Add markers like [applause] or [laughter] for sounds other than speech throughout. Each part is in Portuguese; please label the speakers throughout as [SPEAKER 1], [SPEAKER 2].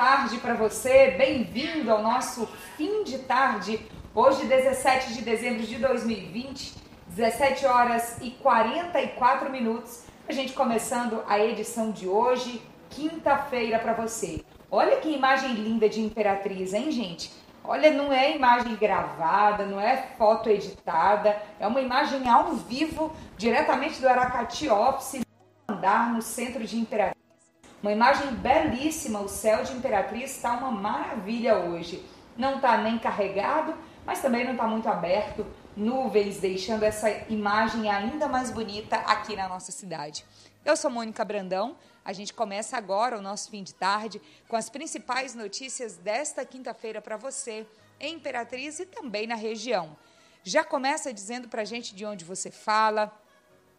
[SPEAKER 1] tarde para você. Bem-vindo ao nosso fim de tarde. Hoje, 17 de dezembro de 2020, 17 horas e 44 minutos. A gente começando a edição de hoje, quinta-feira para você. Olha que imagem linda de Imperatriz, hein, gente? Olha, não é imagem gravada, não é foto editada, é uma imagem ao vivo, diretamente do Aracati Office, andar no centro de Imperatriz. Uma imagem belíssima, o céu de Imperatriz está uma maravilha hoje. Não está nem carregado, mas também não está muito aberto, nuvens deixando essa imagem ainda mais bonita aqui na nossa cidade. Eu sou Mônica Brandão, a gente começa agora o nosso fim de tarde com as principais notícias desta quinta-feira para você, em Imperatriz e também na região. Já começa dizendo para a gente de onde você fala,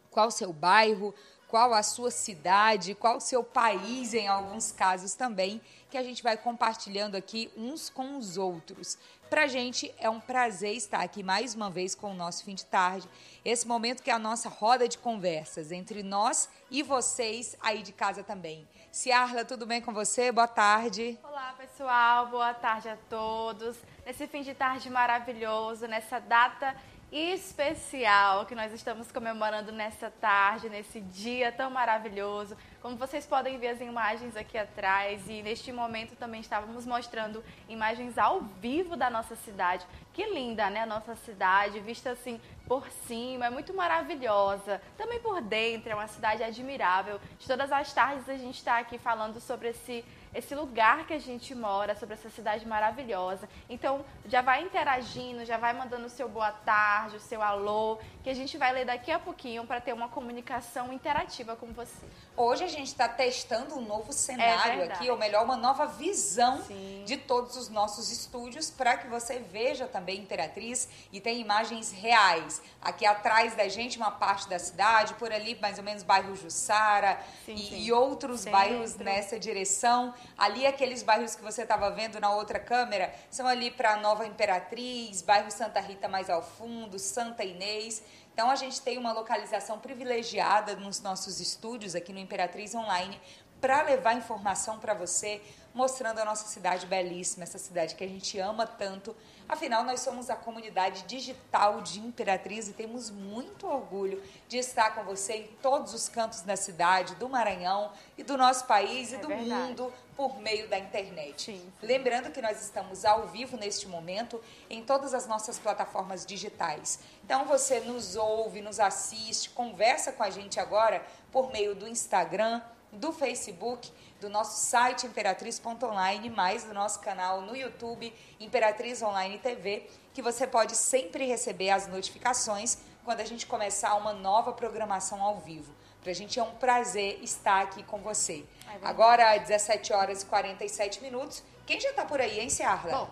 [SPEAKER 1] qual seu bairro, qual a sua cidade, qual o seu país, em alguns casos também, que a gente vai compartilhando aqui uns com os outros. Para a gente é um prazer estar aqui mais uma vez com o nosso fim de tarde. Esse momento que é a nossa roda de conversas entre nós e vocês aí de casa também. Ciarla, tudo bem com você? Boa tarde.
[SPEAKER 2] Olá, pessoal. Boa tarde a todos. Nesse fim de tarde maravilhoso, nessa data especial que nós estamos comemorando nessa tarde, nesse dia tão maravilhoso. Como vocês podem ver as imagens aqui atrás e neste momento também estávamos mostrando imagens ao vivo da nossa cidade. Que linda, né? A nossa cidade, vista assim por cima, é muito maravilhosa. Também por dentro, é uma cidade admirável. De todas as tardes a gente está aqui falando sobre esse esse lugar que a gente mora, sobre essa cidade maravilhosa. Então, já vai interagindo, já vai mandando o seu boa tarde, o seu alô, que a gente vai ler daqui a pouquinho para ter uma comunicação interativa com você.
[SPEAKER 1] Hoje a gente está testando um novo cenário é aqui, ou melhor, uma nova visão Sim. de todos os nossos estúdios para que você veja também Imperatriz e tem imagens reais. Aqui atrás da gente, uma parte da cidade, por ali mais ou menos bairro Jussara sim, e, sim. e, outros Centro. bairros nessa direção. Ali aqueles bairros que você estava vendo na outra câmera são ali para Nova Imperatriz, bairro Santa Rita mais ao fundo, Santa Inês. Então a gente tem uma localização privilegiada nos nossos estúdios aqui no Imperatriz Online para levar informação para você, mostrando a nossa cidade belíssima, essa cidade que a gente ama tanto. Afinal, nós somos a comunidade digital de Imperatriz e temos muito orgulho de estar com você em todos os cantos da cidade, do Maranhão e do nosso país é e do verdade. mundo por meio da internet. Sim. Lembrando que nós estamos ao vivo neste momento em todas as nossas plataformas digitais. Então você nos ouve, nos assiste, conversa com a gente agora por meio do Instagram, do Facebook, do nosso site imperatriz.online, mais do nosso canal no YouTube Imperatriz Online TV, que você pode sempre receber as notificações quando a gente começar uma nova programação ao vivo. Para a gente é um prazer estar aqui com você. É Agora, 17 horas e 47 minutos. Quem já está por aí, hein, Ciarla?
[SPEAKER 2] Bom,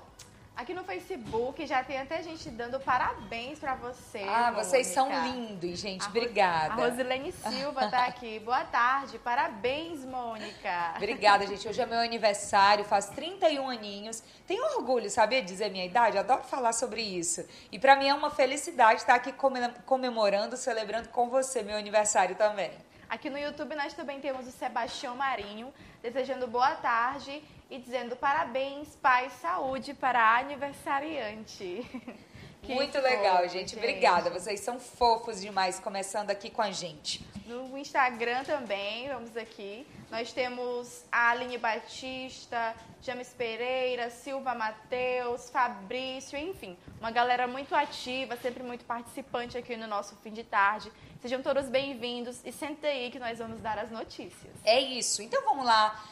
[SPEAKER 2] Aqui no Facebook já tem até gente dando parabéns para você.
[SPEAKER 1] Ah, Mônica. vocês são lindos, gente. A Obrigada.
[SPEAKER 2] A Rosilene Silva tá [laughs] aqui. Boa tarde. Parabéns, Mônica.
[SPEAKER 1] Obrigada, gente. Hoje é meu aniversário, faço 31 aninhos. Tenho orgulho, sabia dizer minha idade? Adoro falar sobre isso. E para mim é uma felicidade estar aqui comemorando, celebrando com você meu aniversário também.
[SPEAKER 2] Aqui no YouTube nós também temos o Sebastião Marinho, desejando boa tarde e dizendo parabéns, paz, saúde para a aniversariante. [laughs]
[SPEAKER 1] Que Muito fofo, legal, gente. gente. Obrigada. Vocês são fofos demais começando aqui com a gente.
[SPEAKER 2] No Instagram também, vamos aqui. Nós temos a Aline Batista, James Pereira, Silva Mateus, Fabrício, enfim, uma galera muito ativa, sempre muito participante aqui no nosso fim de tarde. Sejam todos bem-vindos e senta aí que nós vamos dar as notícias.
[SPEAKER 1] É isso. Então vamos lá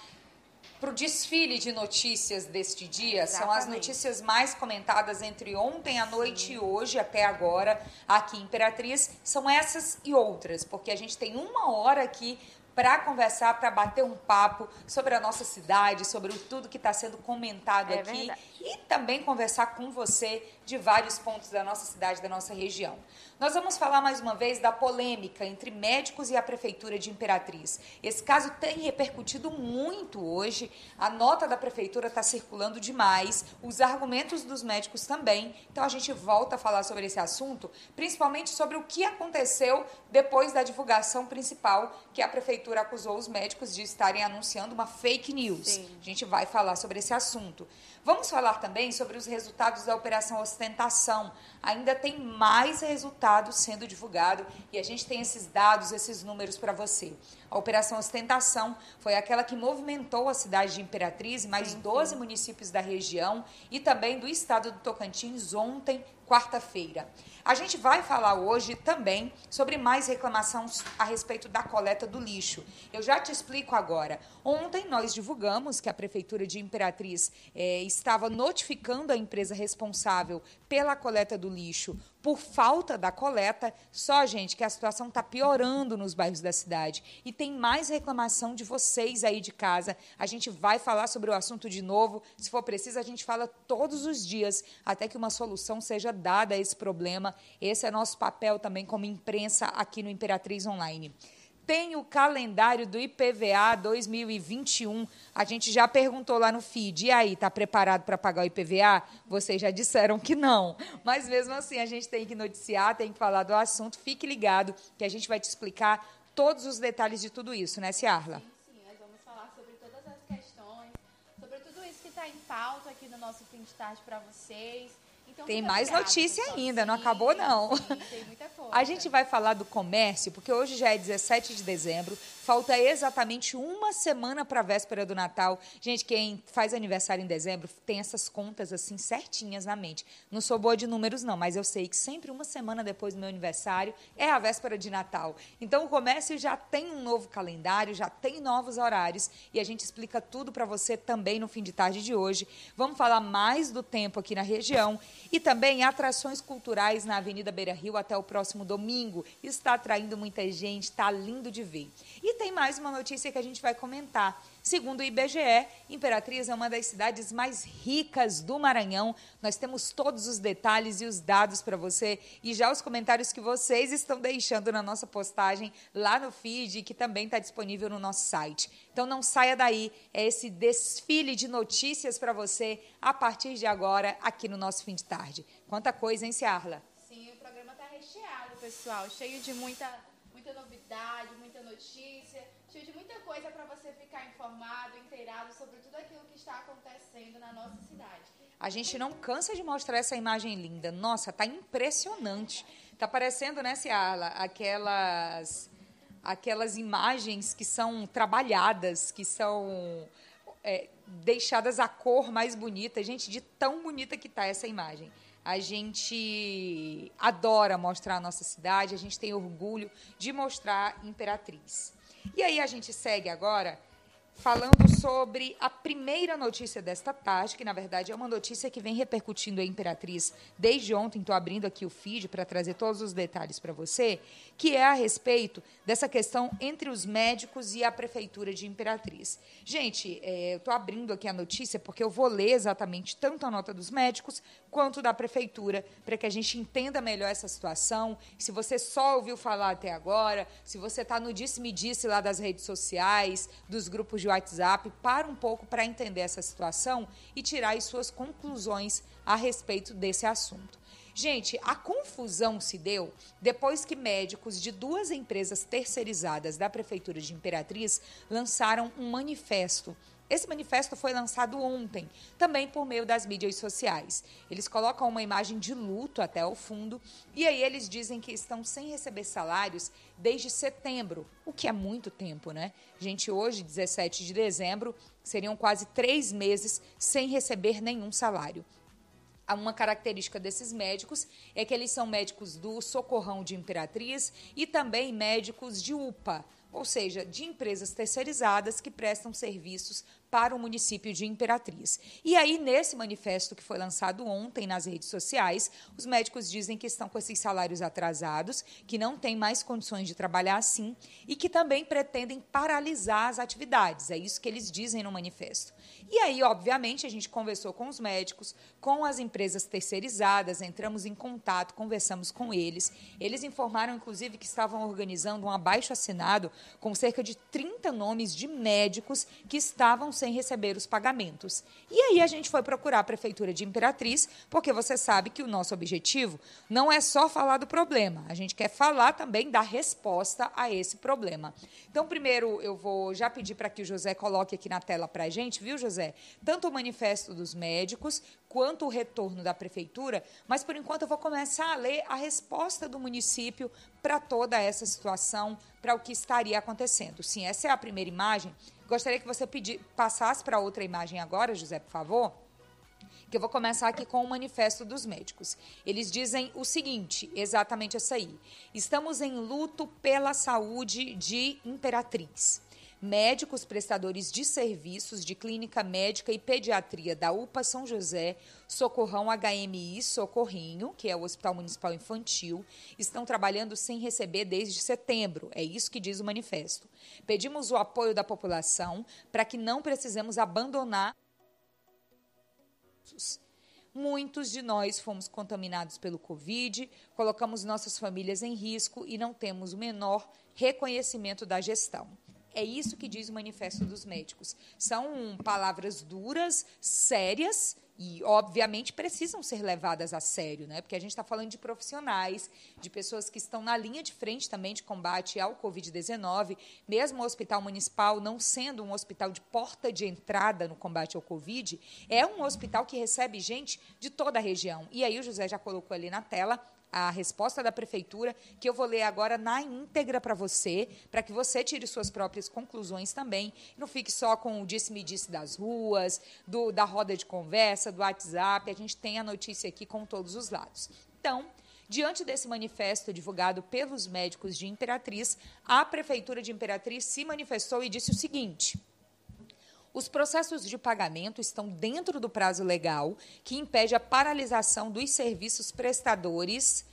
[SPEAKER 1] para o desfile de notícias deste dia. Exatamente. São as notícias mais comentadas entre ontem à noite Sim. e hoje até agora aqui em Imperatriz. São essas e outras, porque a gente tem uma hora aqui para conversar, para bater um papo sobre a nossa cidade, sobre tudo que está sendo comentado é aqui verdade. e também conversar com você de vários pontos da nossa cidade, da nossa região. Nós vamos falar mais uma vez da polêmica entre médicos e a prefeitura de Imperatriz. Esse caso tem repercutido muito hoje. A nota da prefeitura está circulando demais, os argumentos dos médicos também. Então a gente volta a falar sobre esse assunto, principalmente sobre o que aconteceu depois da divulgação principal que a prefeitura acusou os médicos de estarem anunciando uma fake news. Sim. A gente vai falar sobre esse assunto. Vamos falar também sobre os resultados da Operação Ostentação. Ainda tem mais resultados sendo divulgado e a gente tem esses dados, esses números para você. A Operação Ostentação foi aquela que movimentou a cidade de Imperatriz e mais sim, 12 sim. municípios da região e também do estado do Tocantins ontem, quarta-feira. A gente vai falar hoje também sobre mais reclamações a respeito da coleta do lixo. Eu já te explico agora. Ontem nós divulgamos que a Prefeitura de Imperatriz eh, estava notificando a empresa responsável pela coleta do lixo por falta da coleta. Só, gente, que a situação está piorando nos bairros da cidade. E tem mais reclamação de vocês aí de casa. A gente vai falar sobre o assunto de novo. Se for preciso, a gente fala todos os dias até que uma solução seja dada a esse problema. Esse é nosso papel também como imprensa aqui no Imperatriz Online tem o calendário do IPVA 2021. A gente já perguntou lá no feed. E aí, está preparado para pagar o IPVA? Vocês já disseram que não. Mas mesmo assim, a gente tem que noticiar, tem que falar do assunto. Fique ligado que a gente vai te explicar todos os detalhes de tudo isso, né, Ciarla?
[SPEAKER 2] Em pauta aqui no nosso fim de tarde para vocês.
[SPEAKER 1] Então, tem mais notícia ainda, não acabou não.
[SPEAKER 2] Sim, tem muita coisa.
[SPEAKER 1] A gente vai falar do comércio, porque hoje já é 17 de dezembro, falta exatamente uma semana para a véspera do Natal. Gente, quem faz aniversário em dezembro tem essas contas assim certinhas na mente. Não sou boa de números não, mas eu sei que sempre uma semana depois do meu aniversário é a véspera de Natal. Então o comércio já tem um novo calendário, já tem novos horários e a gente explica tudo para você também no fim de tarde de hoje. Vamos falar mais do tempo aqui na região e também atrações culturais na Avenida Beira Rio até o próximo domingo. Está atraindo muita gente, está lindo de ver. E tem mais uma notícia que a gente vai comentar. Segundo o IBGE, Imperatriz é uma das cidades mais ricas do Maranhão. Nós temos todos os detalhes e os dados para você e já os comentários que vocês estão deixando na nossa postagem lá no feed, que também está disponível no nosso site. Então não saia daí, é esse desfile de notícias para você a partir de agora aqui no nosso fim de tarde. Quanta coisa, hein, Ciarla?
[SPEAKER 2] Sim, o programa está recheado, pessoal, cheio de muita, muita novidade, muita notícia cheio de muita coisa para você ficar informado, inteirado sobre tudo aquilo que está acontecendo na nossa cidade.
[SPEAKER 1] A gente não cansa de mostrar essa imagem linda. Nossa, tá impressionante. Tá parecendo, né, Ciala, aquelas aquelas imagens que são trabalhadas, que são é, deixadas a cor mais bonita. Gente, de tão bonita que tá essa imagem. A gente adora mostrar a nossa cidade, a gente tem orgulho de mostrar Imperatriz. E aí a gente segue agora falando sobre a primeira notícia desta tarde, que na verdade é uma notícia que vem repercutindo a Imperatriz desde ontem. Estou abrindo aqui o feed para trazer todos os detalhes para você, que é a respeito dessa questão entre os médicos e a Prefeitura de Imperatriz. Gente, é, eu estou abrindo aqui a notícia porque eu vou ler exatamente tanto a nota dos médicos quanto da Prefeitura, para que a gente entenda melhor essa situação. Se você só ouviu falar até agora, se você está no disse-me-disse lá das redes sociais, dos grupos de WhatsApp, para um pouco para entender essa situação e tirar as suas conclusões a respeito desse assunto. Gente, a confusão se deu depois que médicos de duas empresas terceirizadas da Prefeitura de Imperatriz lançaram um manifesto esse manifesto foi lançado ontem, também por meio das mídias sociais. Eles colocam uma imagem de luto até o fundo e aí eles dizem que estão sem receber salários desde setembro, o que é muito tempo, né? Gente, hoje, 17 de dezembro, seriam quase três meses sem receber nenhum salário uma característica desses médicos é que eles são médicos do Socorrão de Imperatriz e também médicos de UPA, ou seja, de empresas terceirizadas que prestam serviços para o município de Imperatriz. E aí, nesse manifesto que foi lançado ontem nas redes sociais, os médicos dizem que estão com esses salários atrasados, que não têm mais condições de trabalhar assim e que também pretendem paralisar as atividades. É isso que eles dizem no manifesto. E aí, obviamente, a gente conversou com os médicos, com as empresas terceirizadas, entramos em contato, conversamos com eles. Eles informaram, inclusive, que estavam organizando um abaixo assinado com cerca de 30 nomes de médicos que estavam sem receber os pagamentos. E aí a gente foi procurar a Prefeitura de Imperatriz, porque você sabe que o nosso objetivo não é só falar do problema, a gente quer falar também da resposta a esse problema. Então, primeiro, eu vou já pedir para que o José coloque aqui na tela para a gente, viu, José? Tanto o manifesto dos médicos quanto o retorno da Prefeitura, mas por enquanto eu vou começar a ler a resposta do município para toda essa situação, para o que estaria acontecendo. Sim, essa é a primeira imagem. Gostaria que você passasse para outra imagem agora, José, por favor. Que eu vou começar aqui com o manifesto dos médicos. Eles dizem o seguinte, exatamente essa aí. Estamos em luto pela saúde de Imperatriz médicos prestadores de serviços de clínica médica e pediatria da UPA São José, Socorrão HMI Socorrinho, que é o Hospital Municipal Infantil, estão trabalhando sem receber desde setembro. É isso que diz o manifesto. Pedimos o apoio da população para que não precisemos abandonar. Muitos de nós fomos contaminados pelo Covid, colocamos nossas famílias em risco e não temos o menor reconhecimento da gestão. É isso que diz o Manifesto dos Médicos. São palavras duras, sérias e, obviamente, precisam ser levadas a sério, né? Porque a gente está falando de profissionais, de pessoas que estão na linha de frente também de combate ao Covid-19. Mesmo o Hospital Municipal, não sendo um hospital de porta de entrada no combate ao Covid, é um hospital que recebe gente de toda a região. E aí o José já colocou ali na tela a resposta da prefeitura, que eu vou ler agora na íntegra para você, para que você tire suas próprias conclusões também. Não fique só com o disse-me-disse das ruas, do, da roda de conversa, do WhatsApp. A gente tem a notícia aqui com todos os lados. Então, Diante desse manifesto divulgado pelos médicos de Imperatriz, a Prefeitura de Imperatriz se manifestou e disse o seguinte: os processos de pagamento estão dentro do prazo legal, que impede a paralisação dos serviços prestadores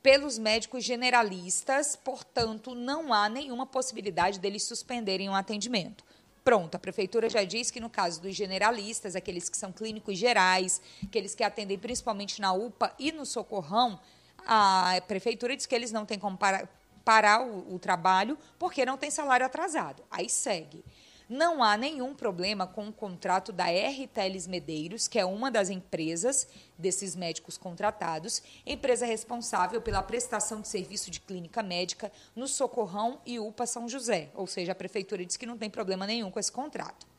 [SPEAKER 1] pelos médicos generalistas, portanto, não há nenhuma possibilidade deles suspenderem o um atendimento. Pronto, a prefeitura já diz que no caso dos generalistas, aqueles que são clínicos gerais, aqueles que atendem principalmente na UPA e no Socorrão, a prefeitura diz que eles não têm como parar, parar o, o trabalho porque não tem salário atrasado. Aí segue. Não há nenhum problema com o contrato da R. Teles Medeiros, que é uma das empresas desses médicos contratados, empresa responsável pela prestação de serviço de clínica médica no Socorrão e UPA São José. Ou seja, a prefeitura diz que não tem problema nenhum com esse contrato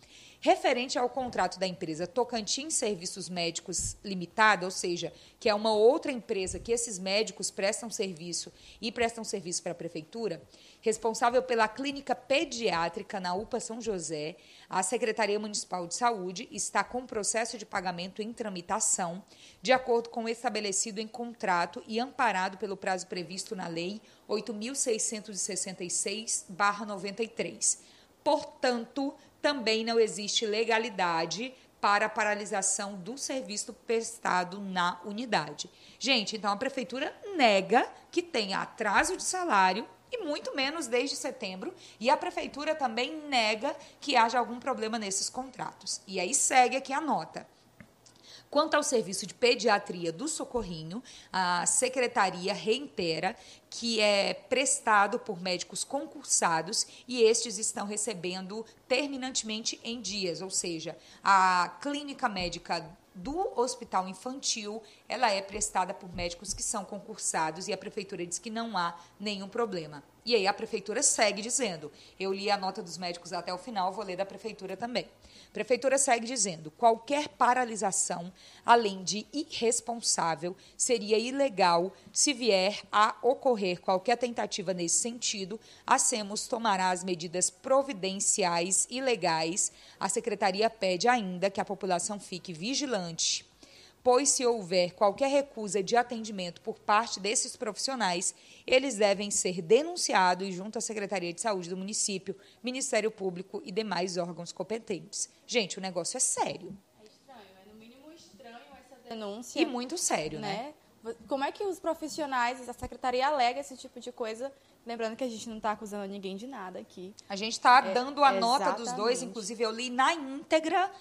[SPEAKER 1] referente ao contrato da empresa Tocantins Serviços Médicos Limitada, ou seja, que é uma outra empresa que esses médicos prestam serviço e prestam serviço para a prefeitura, responsável pela clínica pediátrica na UPA São José, a Secretaria Municipal de Saúde está com o processo de pagamento em tramitação, de acordo com o estabelecido em contrato e amparado pelo prazo previsto na Lei 8.666-93. Portanto, também não existe legalidade para a paralisação do serviço prestado na unidade. Gente, então a prefeitura nega que tenha atraso de salário e muito menos desde setembro, e a prefeitura também nega que haja algum problema nesses contratos. E aí segue aqui a nota. Quanto ao serviço de pediatria do Socorrinho, a secretaria reitera que é prestado por médicos concursados e estes estão recebendo terminantemente em dias, ou seja, a clínica médica do hospital infantil, ela é prestada por médicos que são concursados e a prefeitura diz que não há nenhum problema. E aí a prefeitura segue dizendo, eu li a nota dos médicos até o final, vou ler da prefeitura também. A prefeitura segue dizendo: qualquer paralisação, além de irresponsável, seria ilegal se vier a ocorrer qualquer tentativa nesse sentido. A SEMOS tomará as medidas providenciais e legais. A secretaria pede ainda que a população fique vigilante pois se houver qualquer recusa de atendimento por parte desses profissionais, eles devem ser denunciados junto à Secretaria de Saúde do município, Ministério Público e demais órgãos competentes. Gente, o negócio é sério.
[SPEAKER 2] É estranho, é no mínimo estranho essa denúncia.
[SPEAKER 1] E muito sério, né?
[SPEAKER 2] né? Como é que os profissionais, a secretaria alega esse tipo de coisa? Lembrando que a gente não está acusando ninguém de nada aqui.
[SPEAKER 1] A gente está é, dando a nota dos dois, inclusive eu li na íntegra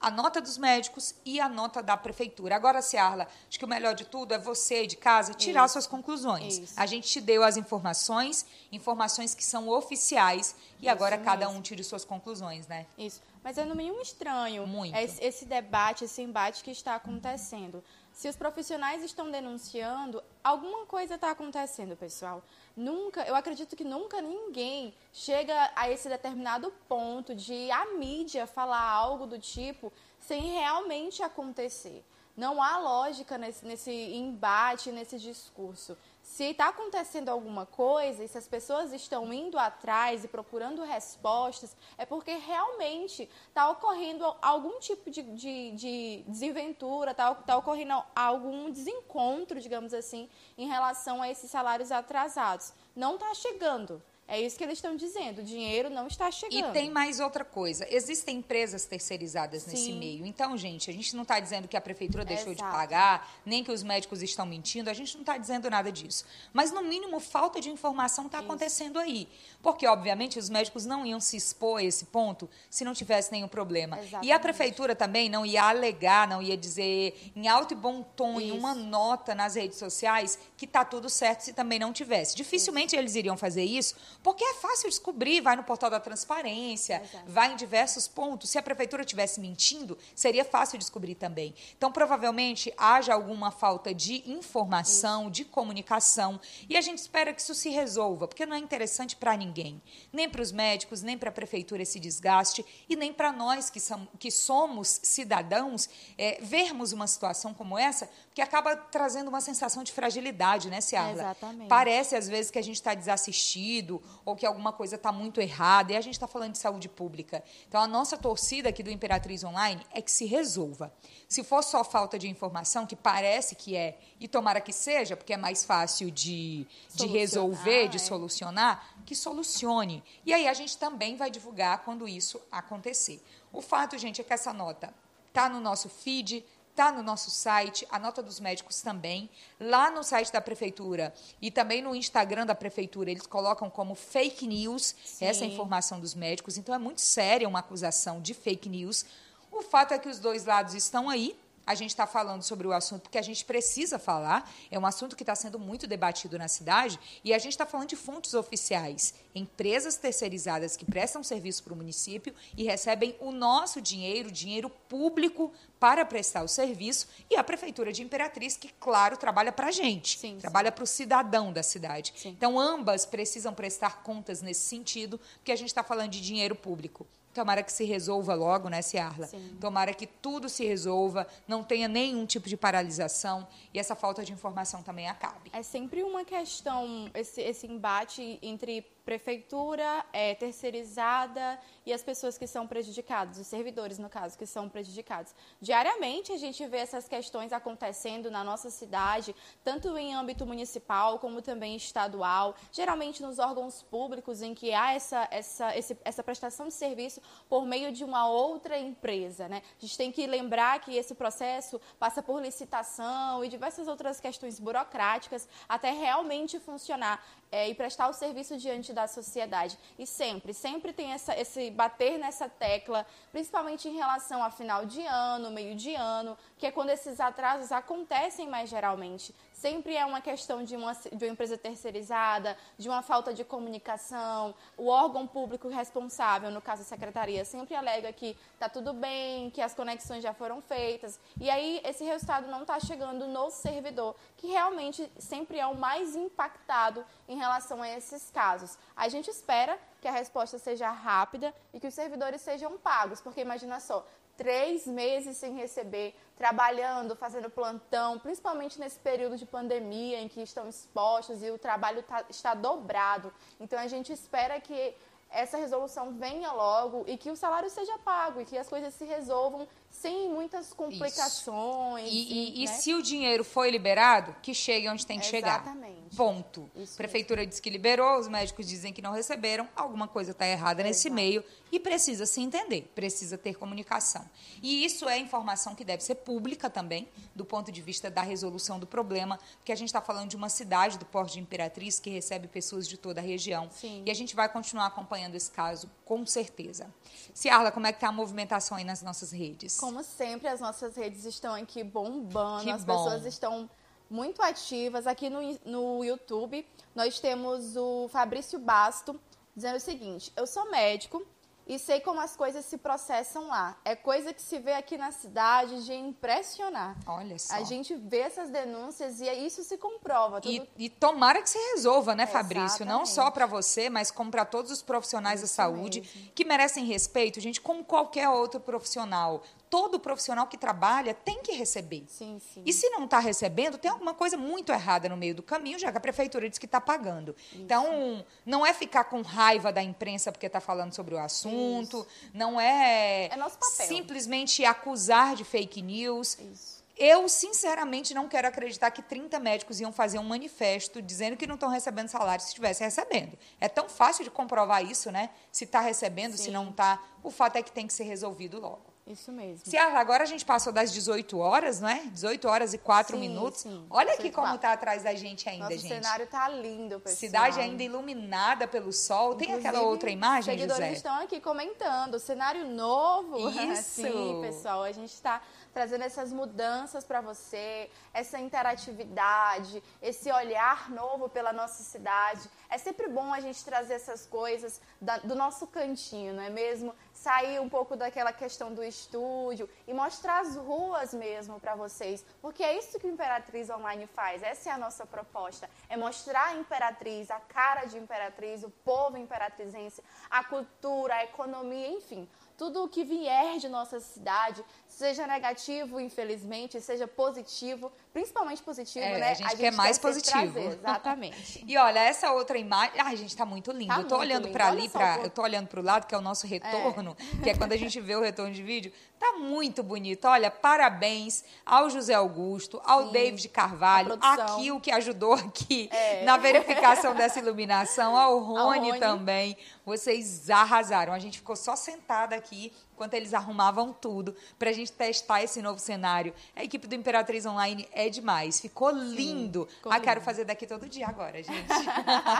[SPEAKER 1] a nota dos médicos e a nota da prefeitura. Agora, Ciarla, acho que o melhor de tudo é você, de casa, tirar Isso. suas conclusões. Isso. A gente te deu as informações, informações que são oficiais, e Isso agora cada um tire suas conclusões, né?
[SPEAKER 2] Isso. Mas é no mínimo estranho
[SPEAKER 1] Muito.
[SPEAKER 2] Esse, esse debate, esse embate que está acontecendo. Se os profissionais estão denunciando, alguma coisa está acontecendo, pessoal. Nunca, eu acredito que nunca ninguém chega a esse determinado ponto de a mídia falar algo do tipo sem realmente acontecer. Não há lógica nesse, nesse embate, nesse discurso se está acontecendo alguma coisa e se as pessoas estão indo atrás e procurando respostas, é porque realmente está ocorrendo algum tipo de, de, de desventura, está tá ocorrendo algum desencontro, digamos assim, em relação a esses salários atrasados. Não está chegando. É isso que eles estão dizendo. O dinheiro não está chegando.
[SPEAKER 1] E tem mais outra coisa. Existem empresas terceirizadas Sim. nesse meio. Então, gente, a gente não está dizendo que a prefeitura deixou Exato. de pagar, nem que os médicos estão mentindo. A gente não está dizendo nada disso. Mas, no mínimo, falta de informação está acontecendo aí. Porque, obviamente, os médicos não iam se expor a esse ponto se não tivesse nenhum problema. Exatamente. E a prefeitura também não ia alegar, não ia dizer em alto e bom tom, isso. em uma nota nas redes sociais, que está tudo certo se também não tivesse. Dificilmente isso. eles iriam fazer isso porque é fácil descobrir, vai no portal da transparência, Exato. vai em diversos pontos. Se a prefeitura estivesse mentindo, seria fácil descobrir também. Então, provavelmente, haja alguma falta de informação, isso. de comunicação, e a gente espera que isso se resolva, porque não é interessante para ninguém, nem para os médicos, nem para a prefeitura esse desgaste, e nem para nós que, são, que somos cidadãos, é, vermos uma situação como essa, que acaba trazendo uma sensação de fragilidade, né, Ciarla?
[SPEAKER 2] Exatamente.
[SPEAKER 1] Parece, às vezes, que a gente está desassistido ou que alguma coisa está muito errada, e a gente está falando de saúde pública. Então, a nossa torcida aqui do Imperatriz Online é que se resolva. Se for só falta de informação, que parece que é, e tomara que seja, porque é mais fácil de, de resolver, de é. solucionar, que solucione. E aí a gente também vai divulgar quando isso acontecer. O fato, gente, é que essa nota está no nosso feed, está no nosso site, a nota dos médicos também. Lá no site da prefeitura e também no Instagram da prefeitura, eles colocam como fake news Sim. essa informação dos médicos. Então é muito séria uma acusação de fake news. O fato é que os dois lados estão aí, a gente está falando sobre o assunto porque a gente precisa falar. É um assunto que está sendo muito debatido na cidade e a gente está falando de fontes oficiais, empresas terceirizadas que prestam serviço para o município e recebem o nosso dinheiro, dinheiro público, para prestar o serviço e a prefeitura de Imperatriz que, claro, trabalha para a gente, sim, trabalha para o cidadão da cidade. Sim. Então, ambas precisam prestar contas nesse sentido, porque a gente está falando de dinheiro público. Tomara que se resolva logo, né, Ciarla? Sim. Tomara que tudo se resolva, não tenha nenhum tipo de paralisação e essa falta de informação também acabe.
[SPEAKER 2] É sempre uma questão, esse, esse embate entre prefeitura é, terceirizada e as pessoas que são prejudicadas, os servidores, no caso, que são prejudicados. Diariamente a gente vê essas questões acontecendo na nossa cidade, tanto em âmbito municipal como também estadual, geralmente nos órgãos públicos em que há essa, essa, esse, essa prestação de serviço por meio de uma outra empresa. Né? A gente tem que lembrar que esse processo passa por licitação e diversas outras questões burocráticas até realmente funcionar é, e prestar o serviço diante da sociedade. E sempre, sempre tem essa, esse bater nessa tecla, principalmente em relação a final de ano, meio de ano, que é quando esses atrasos acontecem mais geralmente. Sempre é uma questão de uma, de uma empresa terceirizada, de uma falta de comunicação. O órgão público responsável, no caso a secretaria, sempre alega que está tudo bem, que as conexões já foram feitas. E aí esse resultado não está chegando no servidor, que realmente sempre é o mais impactado em relação a esses casos. A gente espera que a resposta seja rápida e que os servidores sejam pagos, porque imagina só, três meses sem receber, trabalhando, fazendo plantão, principalmente nesse período de pandemia em que estão expostos e o trabalho tá, está dobrado. Então a gente espera que essa resolução venha logo e que o salário seja pago e que as coisas se resolvam sem muitas complicações.
[SPEAKER 1] E, e, né? e, se o dinheiro foi liberado, que chegue onde tem que
[SPEAKER 2] Exatamente. chegar. Exatamente.
[SPEAKER 1] Ponto. Isso Prefeitura mesmo. diz que liberou, os médicos dizem que não receberam, alguma coisa está errada nesse Exato. meio e precisa se entender, precisa ter comunicação. E isso é informação que deve ser pública também, do ponto de vista da resolução do problema, porque a gente está falando de uma cidade do Porto de Imperatriz que recebe pessoas de toda a região. Sim. E a gente vai continuar acompanhando acompanhando esse caso, com certeza. Ciarla, como é que está a movimentação aí nas nossas redes?
[SPEAKER 2] Como sempre, as nossas redes estão aqui bombando,
[SPEAKER 1] que
[SPEAKER 2] as
[SPEAKER 1] bom.
[SPEAKER 2] pessoas estão muito ativas. Aqui no, no YouTube, nós temos o Fabrício Basto dizendo o seguinte: eu sou médico e sei como as coisas se processam lá. É coisa que se vê aqui na cidade de impressionar.
[SPEAKER 1] Olha só.
[SPEAKER 2] A gente vê essas denúncias e isso se comprova.
[SPEAKER 1] Tudo... E, e, tomara que se resolva, né, Fabrício? Não só para você, mas como para todos os profissionais isso da saúde mesmo. que merecem respeito, gente, como qualquer outro profissional todo profissional que trabalha tem que receber.
[SPEAKER 2] Sim, sim.
[SPEAKER 1] E se não está recebendo, tem alguma coisa muito errada no meio do caminho, já que a prefeitura diz que está pagando. Isso. Então, não é ficar com raiva da imprensa porque está falando sobre o assunto, Isso. não é,
[SPEAKER 2] é
[SPEAKER 1] simplesmente acusar de fake news.
[SPEAKER 2] Isso.
[SPEAKER 1] Eu, sinceramente, não quero acreditar que 30 médicos iam fazer um manifesto dizendo que não estão recebendo salário se estivessem recebendo. É tão fácil de comprovar isso, né? Se está recebendo, Sim. se não está. O fato é que tem que ser resolvido logo.
[SPEAKER 2] Isso mesmo.
[SPEAKER 1] Ciara, agora a gente passou das 18 horas, não é? 18 horas e 4
[SPEAKER 2] sim,
[SPEAKER 1] minutos.
[SPEAKER 2] Sim,
[SPEAKER 1] Olha aqui como está atrás da gente ainda,
[SPEAKER 2] Nosso
[SPEAKER 1] gente.
[SPEAKER 2] O cenário está lindo, pessoal.
[SPEAKER 1] Cidade ainda iluminada pelo sol. Inclusive, Tem aquela outra imagem,
[SPEAKER 2] seguidores
[SPEAKER 1] José?
[SPEAKER 2] estão aqui comentando. Cenário novo. [laughs]
[SPEAKER 1] Isso.
[SPEAKER 2] sim, pessoal. A gente está trazendo essas mudanças para você, essa interatividade, esse olhar novo pela nossa cidade. É sempre bom a gente trazer essas coisas da, do nosso cantinho, não é mesmo? Sair um pouco daquela questão do estúdio e mostrar as ruas mesmo para vocês, porque é isso que o Imperatriz Online faz. Essa é a nossa proposta, é mostrar a Imperatriz, a cara de Imperatriz, o povo imperatrizense, a cultura, a economia, enfim, tudo o que vier de nossa cidade, seja negativo, infelizmente, seja positivo, principalmente positivo,
[SPEAKER 1] é,
[SPEAKER 2] né?
[SPEAKER 1] A gente, a gente quer mais positivo.
[SPEAKER 2] Trazer, exatamente. [laughs]
[SPEAKER 1] e olha, essa outra imagem, ai, gente, tá muito lindo.
[SPEAKER 2] Tá
[SPEAKER 1] eu tô
[SPEAKER 2] muito
[SPEAKER 1] olhando para ali, pra, eu tô olhando para o lado, que é o nosso retorno,
[SPEAKER 2] é.
[SPEAKER 1] que é quando a gente vê o retorno de vídeo. Tá muito bonito. Olha, parabéns ao José Augusto, ao
[SPEAKER 2] Sim,
[SPEAKER 1] David Carvalho, aqui o que ajudou aqui é. na verificação dessa iluminação, ao [laughs] Rony, Rony também. Vocês arrasaram. A gente ficou só sentada aqui enquanto eles arrumavam tudo para a gente testar esse novo cenário. A equipe do Imperatriz Online é demais. Ficou lindo.
[SPEAKER 2] Sim, ficou
[SPEAKER 1] ah,
[SPEAKER 2] lindo.
[SPEAKER 1] quero fazer daqui todo dia agora, gente.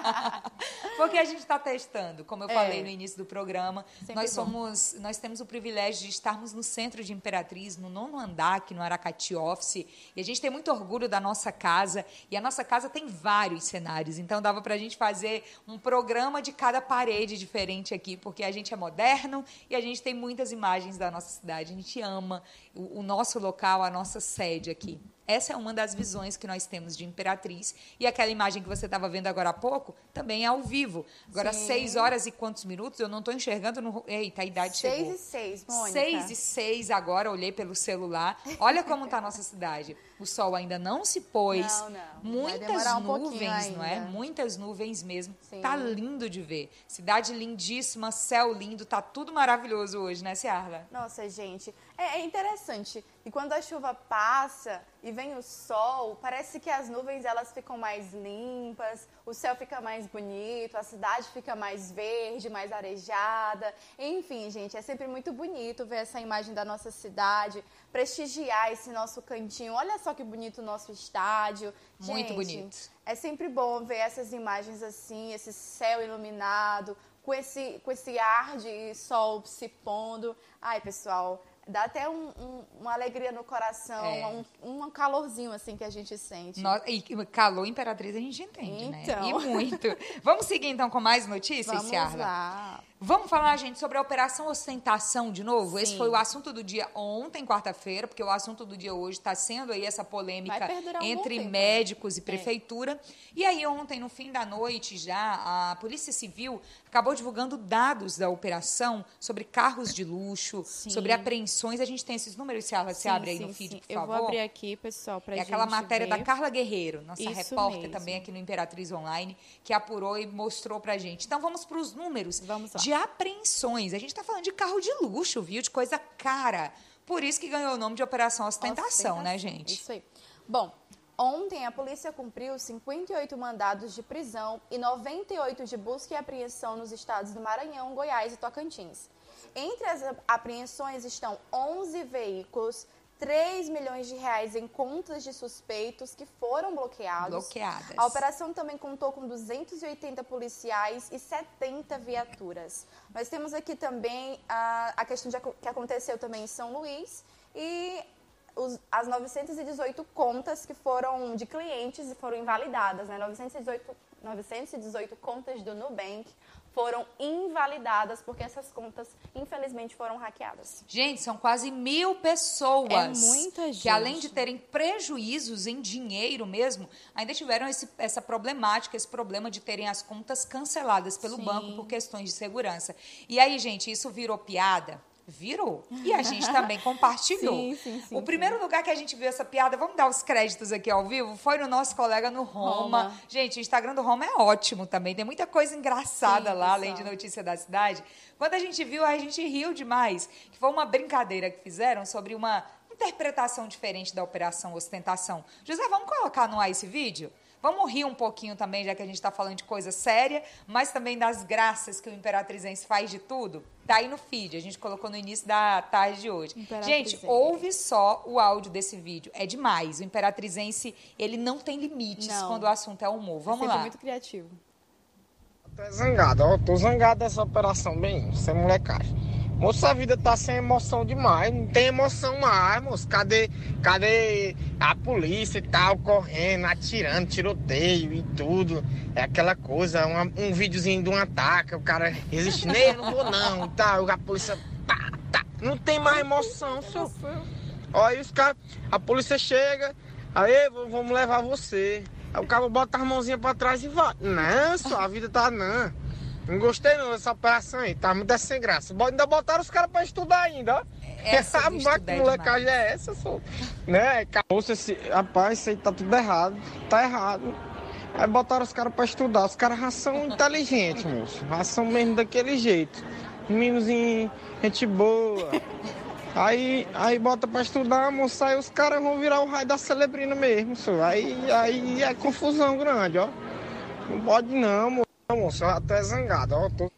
[SPEAKER 1] [laughs] Porque a gente está testando, como eu
[SPEAKER 2] É.
[SPEAKER 1] falei no início do programa.
[SPEAKER 2] Sempre
[SPEAKER 1] nós
[SPEAKER 2] bom.
[SPEAKER 1] somos, nós temos o privilégio de estarmos no centro de Imperatriz, no nono andar, aqui no Aracati Office. E a gente tem muito orgulho da nossa casa. E a nossa casa tem vários cenários. Então dava para a gente fazer um programa de cada parede diferente aqui, porque a gente é moderno e a gente tem muitas imagens da nossa cidade. A gente ama o, o nosso local, a nossa sede aqui. Essa é uma das visões que nós temos de Imperatriz. E aquela imagem que você estava vendo agora há pouco também é ao vivo. Agora,
[SPEAKER 2] Sim.
[SPEAKER 1] seis horas e quantos minutos? Eu não estou enxergando no. Eita, a idade
[SPEAKER 2] Seis
[SPEAKER 1] chegou.
[SPEAKER 2] e seis, Mônica.
[SPEAKER 1] Seis e seis agora, olhei pelo celular. Olha como está a nossa cidade. O sol ainda não se pôs.
[SPEAKER 2] Não, não.
[SPEAKER 1] Muitas
[SPEAKER 2] um
[SPEAKER 1] nuvens, não é? Muitas nuvens mesmo.
[SPEAKER 2] Sim.
[SPEAKER 1] Tá lindo de ver. Cidade lindíssima, céu lindo, tá tudo maravilhoso hoje, né, Ciarla?
[SPEAKER 2] Nossa, gente, é, é interessante. E quando a chuva passa e vem o sol, parece que as nuvens elas ficam mais limpas, o céu fica mais bonito, a cidade fica mais verde, mais arejada. Enfim, gente, é sempre muito bonito ver essa imagem da nossa cidade, prestigiar esse nosso cantinho. Olha só que bonito o nosso estádio.
[SPEAKER 1] Muito
[SPEAKER 2] Gente,
[SPEAKER 1] bonito.
[SPEAKER 2] É sempre bom ver essas imagens assim, esse céu iluminado, com esse, com esse ar de sol se pondo. Ai, pessoal, dá até um- um- uma alegria no coração,
[SPEAKER 1] É.
[SPEAKER 2] um, um calorzinho assim que a gente sente.
[SPEAKER 1] No- e calor imperatriz a gente entende,
[SPEAKER 2] Então.
[SPEAKER 1] né? E muito. [laughs] Vamos seguir então com mais notícias,
[SPEAKER 2] Vamos
[SPEAKER 1] Ciarla?
[SPEAKER 2] lá.
[SPEAKER 1] Vamos falar, gente, sobre a Operação Ostentação de novo? Esse
[SPEAKER 2] Sim.
[SPEAKER 1] foi o assunto do dia ontem, quarta-feira, porque o assunto do dia hoje está sendo aí essa polêmica entre
[SPEAKER 2] tempo, né?
[SPEAKER 1] médicos e prefeitura. E aí ontem, no fim da noite já, a Polícia Civil acabou divulgando dados da operação sobre carros de luxo,
[SPEAKER 2] Sim.
[SPEAKER 1] sobre apreensões. A gente tem esses números, Ciarla, você
[SPEAKER 2] Sim,
[SPEAKER 1] abre aí no feed,
[SPEAKER 2] sim.
[SPEAKER 1] por
[SPEAKER 2] Eu
[SPEAKER 1] favor?
[SPEAKER 2] vou abrir aqui, pessoal, pra
[SPEAKER 1] É
[SPEAKER 2] gente
[SPEAKER 1] aquela matéria
[SPEAKER 2] ver.
[SPEAKER 1] da Carla Guerreiro, nossa
[SPEAKER 2] Isso
[SPEAKER 1] repórter
[SPEAKER 2] mesmo.
[SPEAKER 1] também aqui no Imperatriz Online, que apurou e mostrou pra gente. Então vamos para os números
[SPEAKER 2] Vamos lá.
[SPEAKER 1] de apreensões. A gente está falando de carro de luxo, viu? De coisa cara. Por isso que ganhou o nome de Operação Ostentação, né, gente?
[SPEAKER 2] Isso aí. Bom, ontem a polícia cumpriu 58 mandados de prisão e 98 de busca e apreensão nos estados do Maranhão, Goiás e Tocantins. Entre as apreensões estão 11 veículos, 3 milhões de reais em contas de suspeitos que foram bloqueados.
[SPEAKER 1] Bloqueadas.
[SPEAKER 2] A operação também contou com 280 policiais e 70 viaturas. Nós temos aqui também a, a questão de, que aconteceu também em São Luís e os, as 918 contas que foram de clientes e foram invalidadas, né? 918, 918 contas do Nubank foram invalidadas porque essas contas, infelizmente, foram hackeadas.
[SPEAKER 1] Gente, são quase mil pessoas.
[SPEAKER 2] É muita gente.
[SPEAKER 1] Que além de terem prejuízos em dinheiro mesmo, ainda tiveram esse, essa problemática, esse problema de terem as contas canceladas pelo Sim. banco por questões de segurança. E aí, gente, isso virou piada? Virou. E a gente também [laughs] compartilhou.
[SPEAKER 2] Sim, sim, sim,
[SPEAKER 1] o primeiro lugar que a gente viu essa piada, vamos dar os créditos aqui ao vivo, foi no nosso colega no Roma. Roma. Gente, o Instagram do Roma é ótimo também. Tem muita coisa engraçada lá, além de notícia da cidade. Quando a gente viu, a gente riu demais. Que foi uma brincadeira que fizeram sobre uma interpretação diferente da operação ostentação. José, vamos colocar no ar esse vídeo? Vamos rir um pouquinho também, já que a gente está falando de coisa séria, mas também das graças que o Imperatrizense faz de tudo. Tá aí no feed, a gente colocou no início da tarde de hoje. Gente, ouve só o áudio desse vídeo. É demais. O Imperatrizense, ele não tem limites não. quando o assunto é humor. Vamos lá.
[SPEAKER 2] muito criativo.
[SPEAKER 3] Tô zangado, ó. Tô zangado dessa operação bem, sem molecagem. Moço, a vida tá sem emoção demais. Não tem emoção mais, moço. Cadê, cadê a polícia e tal, correndo, atirando, tiroteio e tudo. É aquela coisa, uma, um videozinho de um ataque, o cara resiste, nem não vou não, e tal. A polícia, tá, tá. Não tem mais emoção, senhor. Olha, os caras, a polícia chega, aí vamos levar você. Aí o cara bota as mãozinhas pra trás e vai. Não, a vida tá não. Não gostei não dessa operação aí, tá muito sem graça. Ainda botaram os caras pra estudar ainda, ó. [laughs] Essa que molecagem é essa, só. Né? Moça, esse, rapaz, isso aí tá tudo errado. Tá errado. Aí botaram os caras pra estudar. Os caras ração inteligente, moço. Ração mesmo daquele jeito. Meninozinho, gente boa. Aí, aí bota pra estudar, moço, aí os caras vão virar o raio da celebrina mesmo, senhor. Aí, aí é confusão grande, ó. Não pode não, moço. Moço, eu tô zangado, ó. Tô...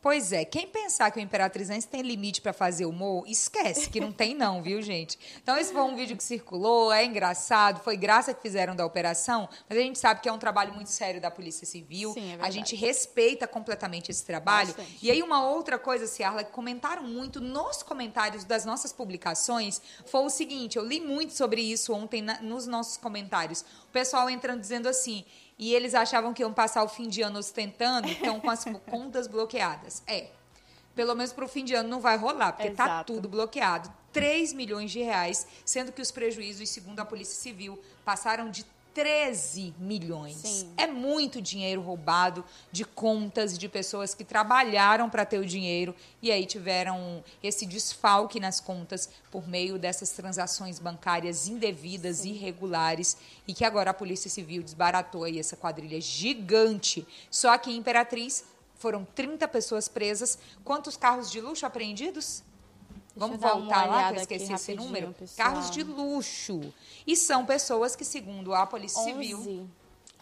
[SPEAKER 1] Pois é, quem pensar que o Imperatrizense tem limite para fazer humor, esquece que não tem não, viu, gente? Então esse foi um vídeo que circulou, é engraçado, foi graça que fizeram da operação, mas a gente sabe que é um trabalho muito sério da Polícia Civil.
[SPEAKER 2] Sim, é
[SPEAKER 1] a gente respeita completamente esse trabalho. Bastante. E aí uma outra coisa, Ciarla, que comentaram muito nos comentários das nossas publicações, foi o seguinte, eu li muito sobre isso ontem na, nos nossos comentários. O pessoal entrando dizendo assim: e eles achavam que iam passar o fim de ano ostentando, então com as [laughs] contas bloqueadas. É. Pelo menos para o fim de ano não vai rolar, porque está tudo bloqueado. 3 milhões de reais, sendo que os prejuízos, segundo a Polícia Civil, passaram de 13 milhões.
[SPEAKER 2] Sim.
[SPEAKER 1] É muito dinheiro roubado de contas de pessoas que trabalharam para ter o dinheiro e aí tiveram esse desfalque nas contas por meio dessas transações bancárias indevidas, Sim. irregulares e que agora a Polícia Civil desbaratou aí essa quadrilha gigante. Só que em Imperatriz foram 30 pessoas presas. Quantos carros de luxo apreendidos? Vamos voltar lá, que eu esqueci esse número.
[SPEAKER 2] Pessoal.
[SPEAKER 1] Carros de luxo. E são pessoas que, segundo a Polícia
[SPEAKER 2] 11.
[SPEAKER 1] Civil,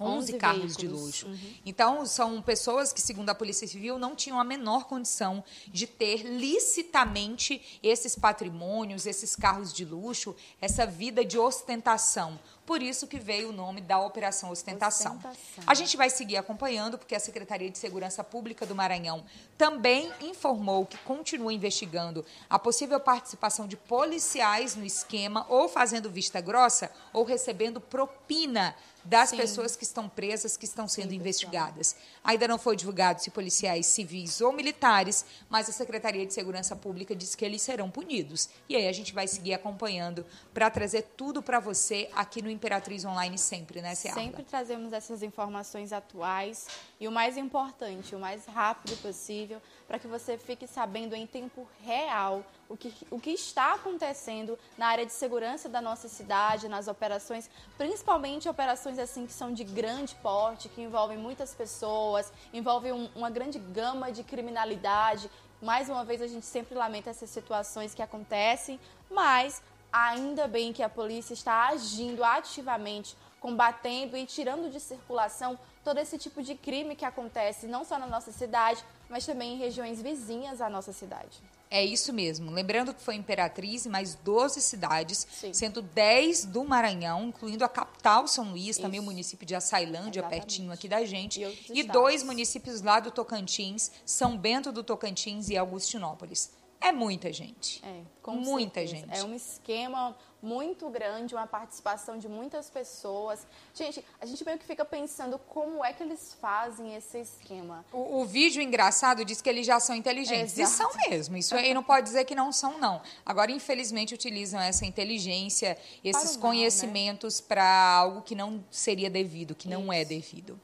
[SPEAKER 2] 11,
[SPEAKER 1] 11 carros de luxo.
[SPEAKER 2] Uhum.
[SPEAKER 1] Então, são pessoas que, segundo a Polícia Civil, não tinham a menor condição de ter licitamente esses patrimônios, esses carros de luxo, essa vida de ostentação. Por isso que veio o nome da Operação Ostentação.
[SPEAKER 2] Ostentação.
[SPEAKER 1] A gente vai seguir acompanhando, porque a Secretaria de Segurança Pública do Maranhão também informou que continua investigando a possível participação de policiais no esquema, ou fazendo vista grossa, ou recebendo propina das
[SPEAKER 2] Sim.
[SPEAKER 1] pessoas que estão presas, que estão sendo
[SPEAKER 2] Sim,
[SPEAKER 1] investigadas. Ainda não foi divulgado se policiais civis ou militares, mas a Secretaria de Segurança Pública diz que eles serão punidos. E aí a gente vai seguir acompanhando para trazer tudo para você aqui no Imperatriz Online sempre, né, Ciara?
[SPEAKER 2] Sempre trazemos essas informações atuais e o mais importante, o mais rápido possível, para que você fique sabendo em tempo real o que, o que está acontecendo na área de segurança da nossa cidade, nas operações, principalmente operações assim que são de grande porte, que envolvem muitas pessoas, envolvem um, uma grande gama de criminalidade. Mais uma vez, a gente sempre lamenta essas situações que acontecem, mas ainda bem que a polícia está agindo ativamente, combatendo e tirando de circulação todo esse tipo de crime que acontece não só na nossa cidade, mas também em regiões vizinhas à nossa cidade.
[SPEAKER 1] É isso mesmo. Lembrando que foi Imperatriz e mais 12 cidades, Sim. sendo 10 do Maranhão, incluindo a capital São Luís, isso. também o município de Açailândia, Exatamente. pertinho aqui da gente. E, e dois municípios lá do Tocantins, São Bento do Tocantins e Augustinópolis. É muita gente. É, muita
[SPEAKER 2] certeza.
[SPEAKER 1] gente.
[SPEAKER 2] É um esquema muito grande, uma participação de muitas pessoas. Gente, a gente meio que fica pensando como é que eles fazem esse esquema.
[SPEAKER 1] O, o vídeo engraçado diz que eles já são inteligentes. Exato. E são mesmo. Isso aí não pode dizer que não são, não. Agora, infelizmente, utilizam essa inteligência, esses né? conhecimentos né? para algo que não seria devido, que não Isso. é devido.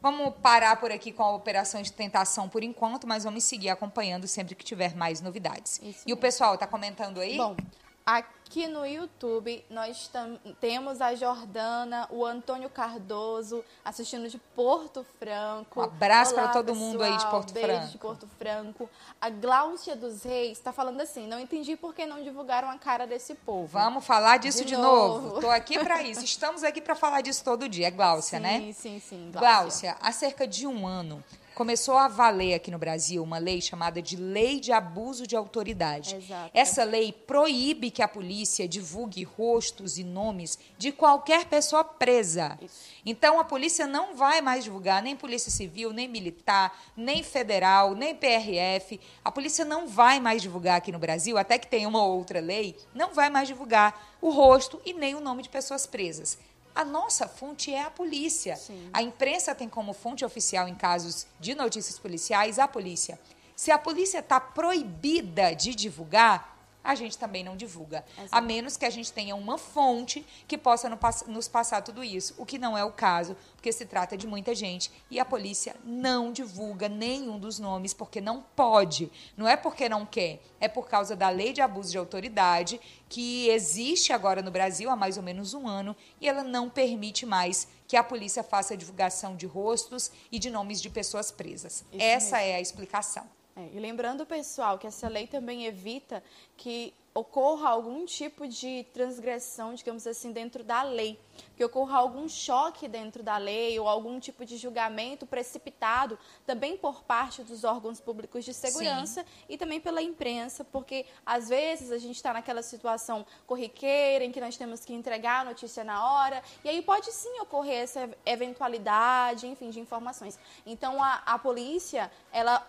[SPEAKER 1] Vamos parar por aqui com a operação de tentação por enquanto, mas vamos seguir acompanhando sempre que tiver mais novidades. Isso e mesmo. o pessoal está comentando aí?
[SPEAKER 2] Bom, Aqui no YouTube nós temos a Jordana, o Antônio Cardoso assistindo de Porto Franco.
[SPEAKER 1] Um abraço para todo pessoal, mundo aí de Porto
[SPEAKER 2] beijo
[SPEAKER 1] Franco.
[SPEAKER 2] de Porto Franco. A Gláucia dos Reis está falando assim: não entendi por que não divulgaram a cara desse povo.
[SPEAKER 1] Vamos falar disso de, de novo. Estou aqui para isso. Estamos aqui para falar disso todo dia. É Gláucia,
[SPEAKER 2] sim,
[SPEAKER 1] né?
[SPEAKER 2] Sim, sim, sim.
[SPEAKER 1] Gláucia, há cerca de um ano começou a valer aqui no Brasil uma lei chamada de Lei de Abuso de Autoridade.
[SPEAKER 2] Exato.
[SPEAKER 1] Essa lei proíbe que a polícia divulgue rostos e nomes de qualquer pessoa presa. Isso. Então a polícia não vai mais divulgar nem polícia civil, nem militar, nem federal, nem PRF. A polícia não vai mais divulgar aqui no Brasil, até que tenha uma outra lei, não vai mais divulgar o rosto e nem o nome de pessoas presas. A nossa fonte é a polícia. Sim. A imprensa tem como fonte oficial, em casos de notícias policiais, a polícia. Se a polícia está proibida de divulgar, a gente também não divulga. Exato. A menos que a gente tenha uma fonte que possa nos passar tudo isso, o que não é o caso, porque se trata de muita gente e a polícia não divulga nenhum dos nomes porque não pode. Não é porque não quer, é por causa da lei de abuso de autoridade que existe agora no Brasil há mais ou menos um ano e ela não permite mais que a polícia faça divulgação de rostos e de nomes de pessoas presas. Isso Essa mesmo. é a explicação.
[SPEAKER 2] É, e lembrando, pessoal, que essa lei também evita que ocorra algum tipo de transgressão, digamos assim, dentro da lei, que ocorra algum choque dentro da lei ou algum tipo de julgamento precipitado também por parte dos órgãos públicos de segurança sim. e também pela imprensa, porque às vezes a gente está naquela situação corriqueira em que nós temos que entregar a notícia na hora e aí pode sim ocorrer essa eventualidade, enfim, de informações. Então a, a polícia, ela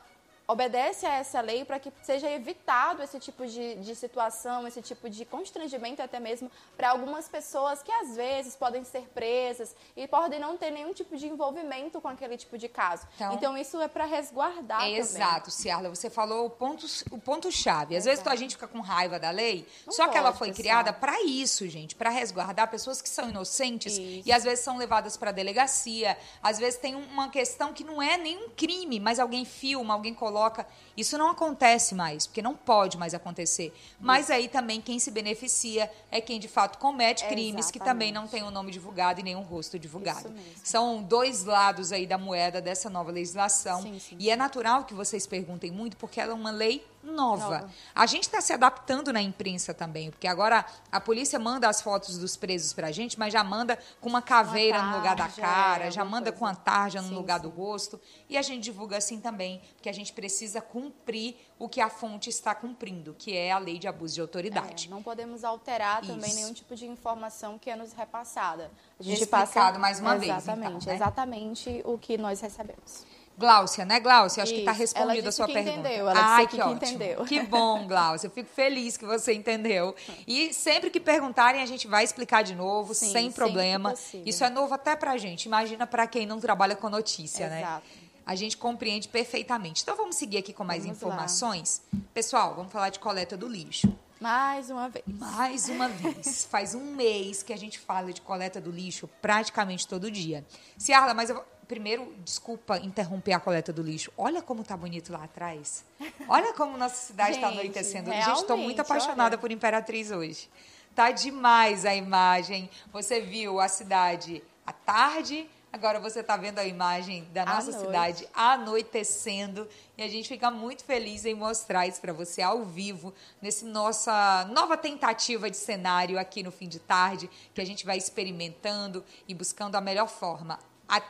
[SPEAKER 2] obedece a essa lei para que seja evitado esse tipo de, de situação, esse tipo de constrangimento até mesmo para algumas pessoas que às vezes podem ser presas e podem não ter nenhum tipo de envolvimento com aquele tipo de caso. Então, então isso é para resguardar é
[SPEAKER 1] Exato, Ciarla, você falou o ponto, o ponto chave. Às vezes a gente fica com raiva da lei, não só pode, que ela foi pessoal. criada para isso, gente, para resguardar pessoas que são inocentes isso. e às vezes são levadas para delegacia, às vezes tem uma questão que não é nenhum crime, mas alguém filma, alguém coloca coloca. Isso não acontece mais, porque não pode mais acontecer. Mas aí também quem se beneficia é quem de fato comete crimes Exatamente. que também não tem o um nome divulgado e nem um rosto divulgado. São dois lados aí da moeda dessa nova legislação. Sim, sim. E é natural que vocês perguntem muito, porque ela é uma lei nova. nova. A gente está se adaptando na imprensa também, porque agora a polícia manda as fotos dos presos para a gente, mas já manda com uma caveira uma tarja, no lugar da cara, é, já manda com a tarja no lugar sim. do rosto. E a gente divulga assim também, porque a gente precisa cumprir o que a fonte está cumprindo, que é a lei de abuso de autoridade.
[SPEAKER 2] É, não podemos alterar Isso. também nenhum tipo de informação que é nos repassada.
[SPEAKER 1] A gente passa mais uma
[SPEAKER 2] exatamente, vez. Então, né? exatamente o que nós recebemos.
[SPEAKER 1] Gláucia, né, Gláucia? Acho tá Isso. que está respondida a sua
[SPEAKER 2] que
[SPEAKER 1] pergunta.
[SPEAKER 2] Entendeu. Ela
[SPEAKER 1] Ai,
[SPEAKER 2] que,
[SPEAKER 1] que,
[SPEAKER 2] ótimo. entendeu.
[SPEAKER 1] Que bom, [laughs] Gláucia. Eu fico feliz que você entendeu. E sempre que perguntarem, a gente vai explicar de novo, Sim, sem problema. Isso é novo até para a gente. Imagina para quem não trabalha com notícia,
[SPEAKER 2] né? Exato.
[SPEAKER 1] né? A gente compreende perfeitamente. Então vamos seguir aqui com mais vamos informações. Lá. Pessoal, vamos falar de coleta do lixo.
[SPEAKER 2] Mais uma vez.
[SPEAKER 1] Mais uma vez. [laughs] Faz um mês que a gente fala de coleta do lixo praticamente todo dia. Ciarla, mas eu primeiro, desculpa interromper a coleta do lixo. Olha como tá bonito lá atrás. Olha como nossa cidade [laughs] está anoitecendo. Gente, estou muito apaixonada olha. por Imperatriz hoje. Tá demais a imagem. Você viu a cidade à tarde, agora você está vendo a imagem da nossa cidade anoitecendo. E a gente fica muito feliz em mostrar isso para você ao vivo, nesse nossa nova tentativa de cenário aqui no fim de tarde, que a gente vai experimentando e buscando a melhor forma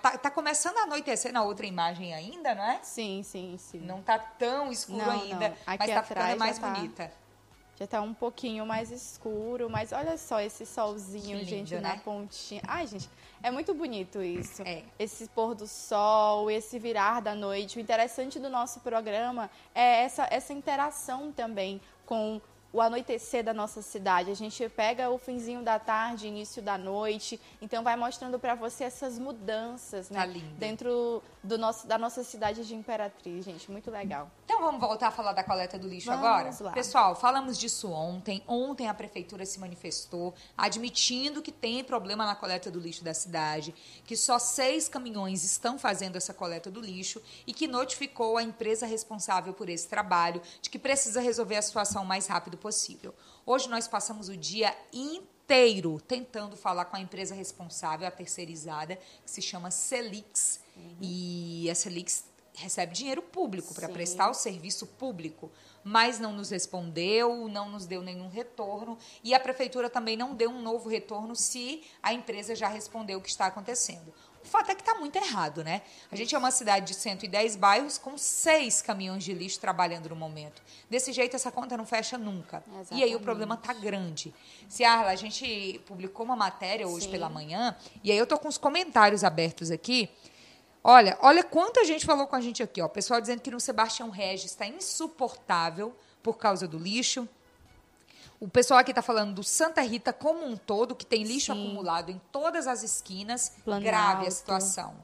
[SPEAKER 1] tá, tá, começando a anoitecer na outra imagem ainda, não é?
[SPEAKER 2] Sim, sim, sim.
[SPEAKER 1] Não tá tão escuro não, ainda, mas tá ficando mais tá... bonita
[SPEAKER 2] já tá um pouquinho mais escuro, mas olha só esse solzinho, lindo, gente, né? na pontinha. Ai, gente, é muito bonito isso. É. Esse pôr do sol, esse virar da noite. O interessante do nosso programa é essa, essa interação também com o anoitecer da nossa cidade. A gente pega o finzinho da tarde, início da noite, então vai mostrando para você essas mudanças, né? Tá lindo. Dentro do nosso, da nossa cidade de Imperatriz, gente, muito legal.
[SPEAKER 1] Então vamos voltar a falar da coleta do lixo vamos agora? Lá. Pessoal, falamos disso ontem. Ontem a prefeitura se manifestou admitindo que tem problema na coleta do lixo da cidade, que só seis caminhões estão fazendo essa coleta do lixo e que notificou a empresa responsável por esse trabalho de que precisa resolver a situação o mais rápido possível. Hoje nós passamos o dia inteiro tentando falar com a empresa responsável, a terceirizada, que se chama Celix. Uhum. E a Celix recebe dinheiro público para prestar o serviço público, mas não nos respondeu, não nos deu nenhum retorno e a prefeitura também não deu um novo retorno se a empresa já respondeu o que está acontecendo. O fato é que está muito errado, né? A gente é uma cidade de 110 bairros com seis caminhões de lixo trabalhando no momento. Desse jeito, essa conta não fecha nunca. Exatamente. E aí o problema está grande. Ciarla, a gente publicou uma matéria hoje Sim. pela manhã, e aí eu estou com os comentários abertos aqui. Olha, olha quanta gente falou com a gente aqui, ó. O pessoal dizendo que no Sebastião Regis está insuportável por causa do lixo. O pessoal aqui está falando do Santa Rita como um todo, que tem lixo Sim. acumulado em todas as esquinas. Planalto. Grave a situação.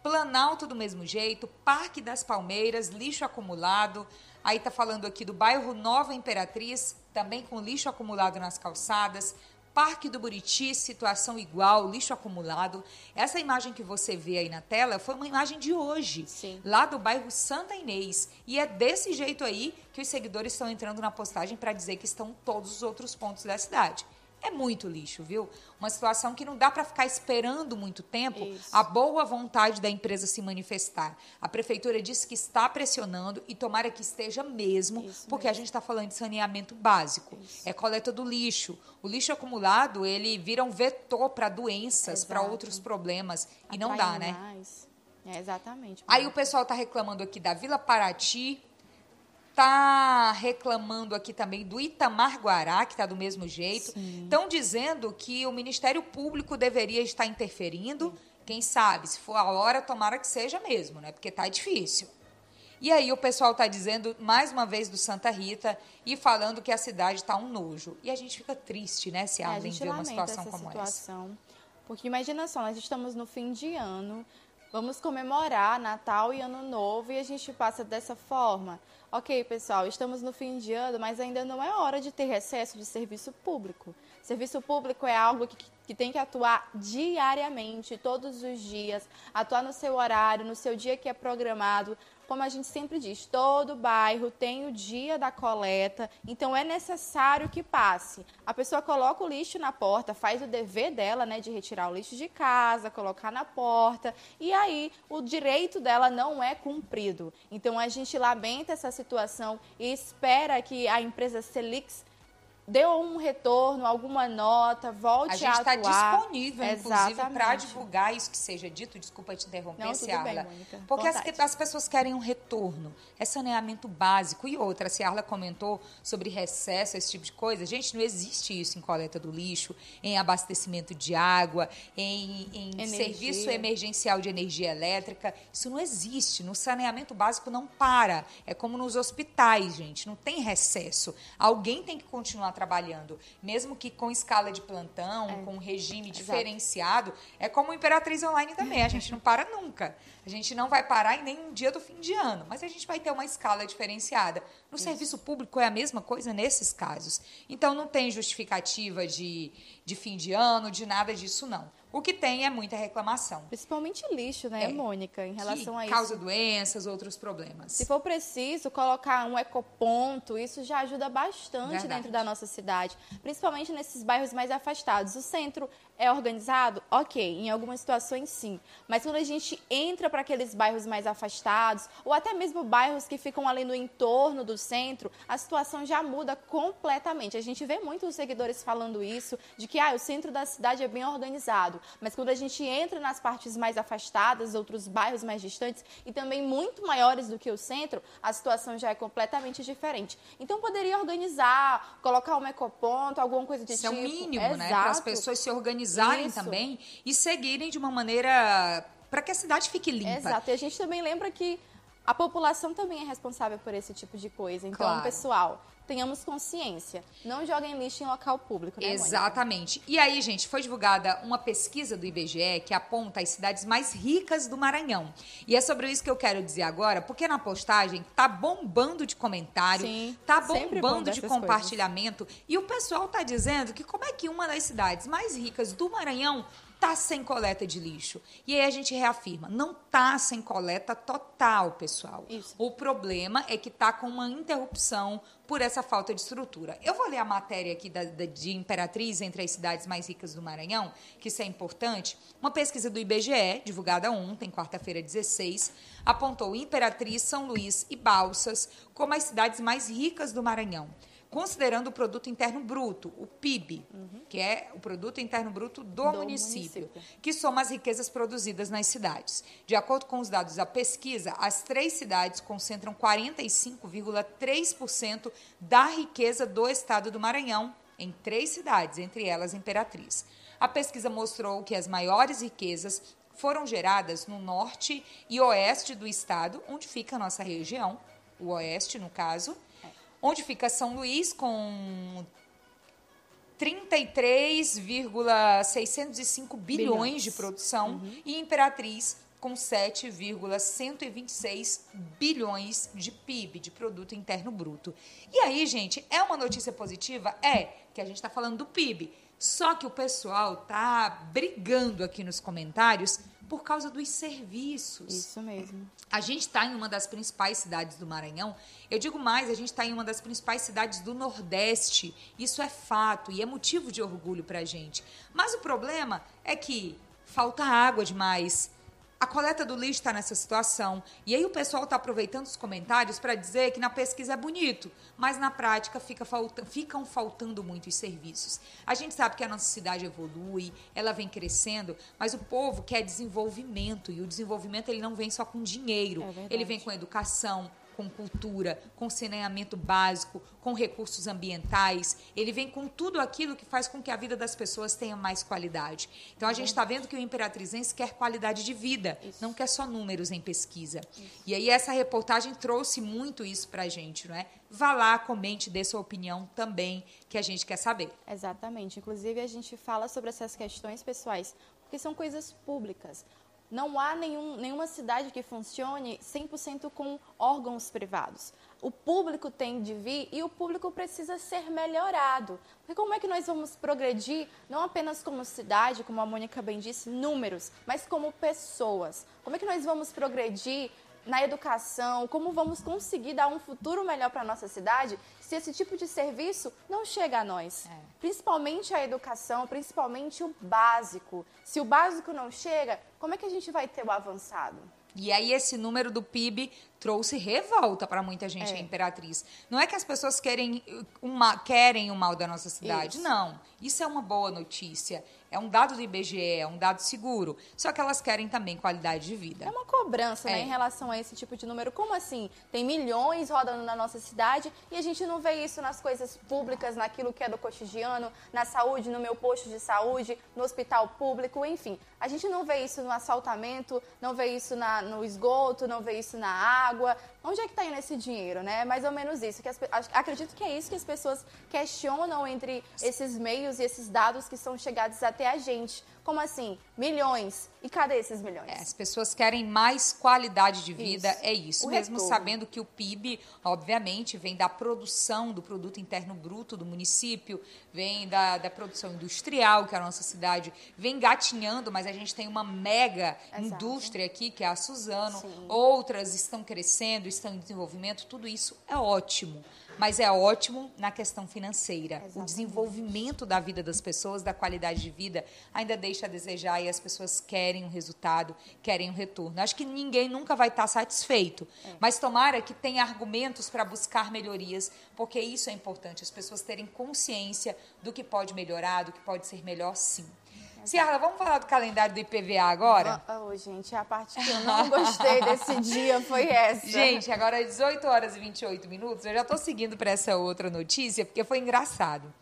[SPEAKER 1] Planalto do mesmo jeito, Parque das Palmeiras, lixo acumulado. Aí está falando aqui do bairro Nova Imperatriz, também com lixo acumulado nas calçadas. Parque do Buriti, situação igual, lixo acumulado. Essa imagem que você vê aí na tela foi uma imagem de hoje, Sim. lá do bairro Santa Inês. E é desse jeito aí que os seguidores estão entrando na postagem para dizer que estão todos os outros pontos da cidade é muito lixo, viu? Uma situação que não dá para ficar esperando muito tempo Isso. a boa vontade da empresa se manifestar. A prefeitura disse que está pressionando e tomara que esteja mesmo, Isso porque mesmo. a gente está falando de saneamento básico. Isso. É coleta do lixo. O lixo acumulado, ele vira um vetor para doenças, para outros problemas. Atrai e não dá, né?
[SPEAKER 2] mais. né? É, exatamente.
[SPEAKER 1] Aí o pessoal está reclamando aqui da Vila Paraty, Está reclamando aqui também do Itamar Guará, que está do mesmo jeito. Estão dizendo que o Ministério Público deveria estar interferindo. Quem sabe, se for a hora, tomara que seja mesmo, né? Porque está difícil. E aí o pessoal está dizendo, mais uma vez, do Santa Rita e falando que a cidade está um nojo. E a gente fica triste, né, se é, a ver uma situação essa como situação. essa.
[SPEAKER 2] Porque imagina só, nós estamos no fim de ano, vamos comemorar Natal e Ano Novo e a gente passa dessa forma. Ok, pessoal, estamos no fim de ano, mas ainda não é hora de ter recesso de serviço público. Serviço público é algo que, que tem que atuar diariamente, todos os dias, atuar no seu horário, no seu dia que é programado, como a gente sempre diz, todo bairro tem o dia da coleta, então é necessário que passe. A pessoa coloca o lixo na porta, faz o dever dela, né, de retirar o lixo de casa, colocar na porta, e aí o direito dela não é cumprido. Então a gente lamenta essa situação e espera que a empresa Celix deu um retorno, alguma nota, volte a,
[SPEAKER 1] gente
[SPEAKER 2] está
[SPEAKER 1] disponível, inclusive, para divulgar isso que seja dito. Desculpa te interromper, Não, Ciarla. Bem, porque as, as, pessoas querem um retorno. É saneamento básico. E outra, a Ciarla comentou sobre recesso, esse tipo de coisa. Gente, não existe isso em coleta do lixo, em abastecimento de água, em, em serviço emergencial de energia elétrica. Isso não existe. No saneamento básico não para. É como nos hospitais, gente. Não tem recesso. Alguém tem que continuar trabalhando, mesmo que com escala de plantão, é. com regime Exato. diferenciado, é como o Imperatriz Online também, a gente não para nunca. A gente não vai parar em nenhum dia do fim de ano, mas a gente vai ter uma escala diferenciada. No Isso. serviço público é a mesma coisa nesses casos. Então não tem justificativa de, de fim de ano, de nada disso, não. O que tem é muita reclamação.
[SPEAKER 2] Principalmente lixo, né, é, Mônica, em relação a isso.
[SPEAKER 1] Causa doenças, outros problemas.
[SPEAKER 2] Se for preciso colocar um ecoponto, isso já ajuda bastante Verdade. dentro da nossa cidade, principalmente nesses bairros mais afastados. O centro é organizado? Ok, em algumas situações sim. Mas quando a gente entra para aqueles bairros mais afastados, ou até mesmo bairros que ficam ali no entorno do centro, a situação já muda completamente. A gente vê muitos seguidores falando isso, de que ah, o centro da cidade é bem organizado. Mas quando a gente entra nas partes mais afastadas, outros bairros mais distantes e também muito maiores do que o centro, a situação já é completamente diferente. Então poderia organizar, colocar um ecoponto, alguma coisa de
[SPEAKER 1] Isso
[SPEAKER 2] tipo.
[SPEAKER 1] é o mínimo, Exato. né? Para as pessoas se organizarem organizarem Isso. também e seguirem de uma maneira para que a cidade fique limpa.
[SPEAKER 2] Exato. E a gente também lembra que a população também é responsável por esse tipo de coisa. Então, claro. pessoal, tenhamos consciência. Não joguem lixo em local público, né,
[SPEAKER 1] Exatamente. Mônica? E aí, gente, foi divulgada uma pesquisa do IBGE que aponta as cidades mais ricas do Maranhão. E é sobre isso que eu quero dizer agora, porque na postagem tá bombando de comentário, Sim, tá bombando de compartilhamento, coisas. e o pessoal tá dizendo que como é que uma das cidades mais ricas do Maranhão tá sem coleta de lixo. E aí a gente reafirma, não tá sem coleta total, pessoal. Isso. O problema é que tá com uma interrupção por essa falta de estrutura. Eu vou ler a matéria aqui da, da, de Imperatriz entre as cidades mais ricas do Maranhão, que isso é importante. Uma pesquisa do IBGE, divulgada ontem, quarta-feira 16, apontou Imperatriz, São Luís e Balsas como as cidades mais ricas do Maranhão considerando o produto interno bruto, o PIB, uhum. que é o produto interno bruto do, do município, município, que soma as riquezas produzidas nas cidades. De acordo com os dados da pesquisa, as três cidades concentram 45,3% da riqueza do estado do Maranhão, em três cidades, entre elas Imperatriz. A pesquisa mostrou que as maiores riquezas foram geradas no norte e oeste do estado, onde fica a nossa região, o oeste, no caso, onde fica São Luís com 33,605 bilhões, bilhões de produção uhum. e Imperatriz com 7,126 bilhões de PIB, de produto interno bruto. E aí, gente, é uma notícia positiva? É, que a gente está falando do PIB. Só que o pessoal tá brigando aqui nos comentários por causa dos serviços.
[SPEAKER 2] Isso mesmo.
[SPEAKER 1] A gente está em uma das principais cidades do Maranhão. Eu digo mais, a gente está em uma das principais cidades do Nordeste. Isso é fato e é motivo de orgulho para a gente. Mas o problema é que falta água demais, a coleta do lixo está nessa situação. E aí o pessoal está aproveitando os comentários para dizer que na pesquisa é bonito, mas na prática fica falta, ficam faltando muitos serviços. A gente sabe que a nossa cidade evolui, ela vem crescendo, mas o povo quer desenvolvimento e o desenvolvimento ele não vem só com dinheiro, é ele vem com educação, com cultura, com saneamento básico, com recursos ambientais. Ele vem com tudo aquilo que faz com que a vida das pessoas tenha mais qualidade. Então a gente está vendo que o imperatrizense quer qualidade de vida, isso. não quer só números em pesquisa. Isso. E aí essa reportagem trouxe muito isso para a gente, não é? Vá lá, comente, dê sua opinião também, que a gente quer saber.
[SPEAKER 2] Exatamente. Inclusive a gente fala sobre essas questões pessoais, porque são coisas públicas. Não há nenhum, nenhuma cidade que funcione 100% com órgãos privados. O público tem de vir e o público precisa ser melhorado. Porque como é que nós vamos progredir, não apenas como cidade, como a Mônica bem disse, números, mas como pessoas? Como é que nós vamos progredir na educação, como vamos conseguir dar um futuro melhor para a nossa cidade se esse tipo de serviço não chega a nós. É. Principalmente a educação, principalmente o básico. Se o básico não chega, como é que a gente vai ter o avançado?
[SPEAKER 1] E aí esse número do PIB trouxe revolta para muita gente é. a Imperatriz. Não é que as pessoas querem, uma, querem o mal da nossa cidade, isso. não. Isso é uma boa notícia. É um dado do IBGE, é um dado seguro. Só que elas querem também qualidade de vida.
[SPEAKER 2] É uma cobrança, né, é. né, em relação a esse tipo de número. Como assim? Tem milhões rodando na nossa cidade e a gente não vê isso nas coisas públicas, naquilo que é do cotidiano, na saúde, no meu posto de saúde, no hospital público, enfim. A gente não vê isso no assaltamento, não vê isso na, no esgoto, não vê isso na água. Onde é que está indo esse dinheiro, né? É mais ou menos isso. Que as, acredito que é isso que as pessoas questionam entre esses meios e esses dados que são chegados até a gente. Como assim? Milhões. E cadê esses milhões?
[SPEAKER 1] É, as pessoas querem mais qualidade de vida, isso. é isso. O mesmo retorno. sabendo que o PIB, obviamente, vem da produção do produto interno bruto do município, vem da, da produção industrial, que a nossa cidade vem gatinhando, mas a gente tem uma mega Exato. indústria aqui, que é a Suzano. Sim. Outras estão crescendo, estão em desenvolvimento, tudo isso é ótimo mas é ótimo na questão financeira. Exatamente. O desenvolvimento da vida das pessoas, da qualidade de vida, ainda deixa a desejar e as pessoas querem o um resultado, querem o um retorno. Acho que ninguém nunca vai estar satisfeito, é. mas tomara que tenha argumentos para buscar melhorias, porque isso é importante, as pessoas terem consciência do que pode melhorar, do que pode ser melhor sim. Ciara, vamos falar do calendário do IPVA agora?
[SPEAKER 2] Oh, gente, a parte que eu não gostei desse [laughs] dia foi essa.
[SPEAKER 1] Gente, agora é 18 horas e 28 minutos. Eu já estou seguindo para essa outra notícia, porque foi engraçado.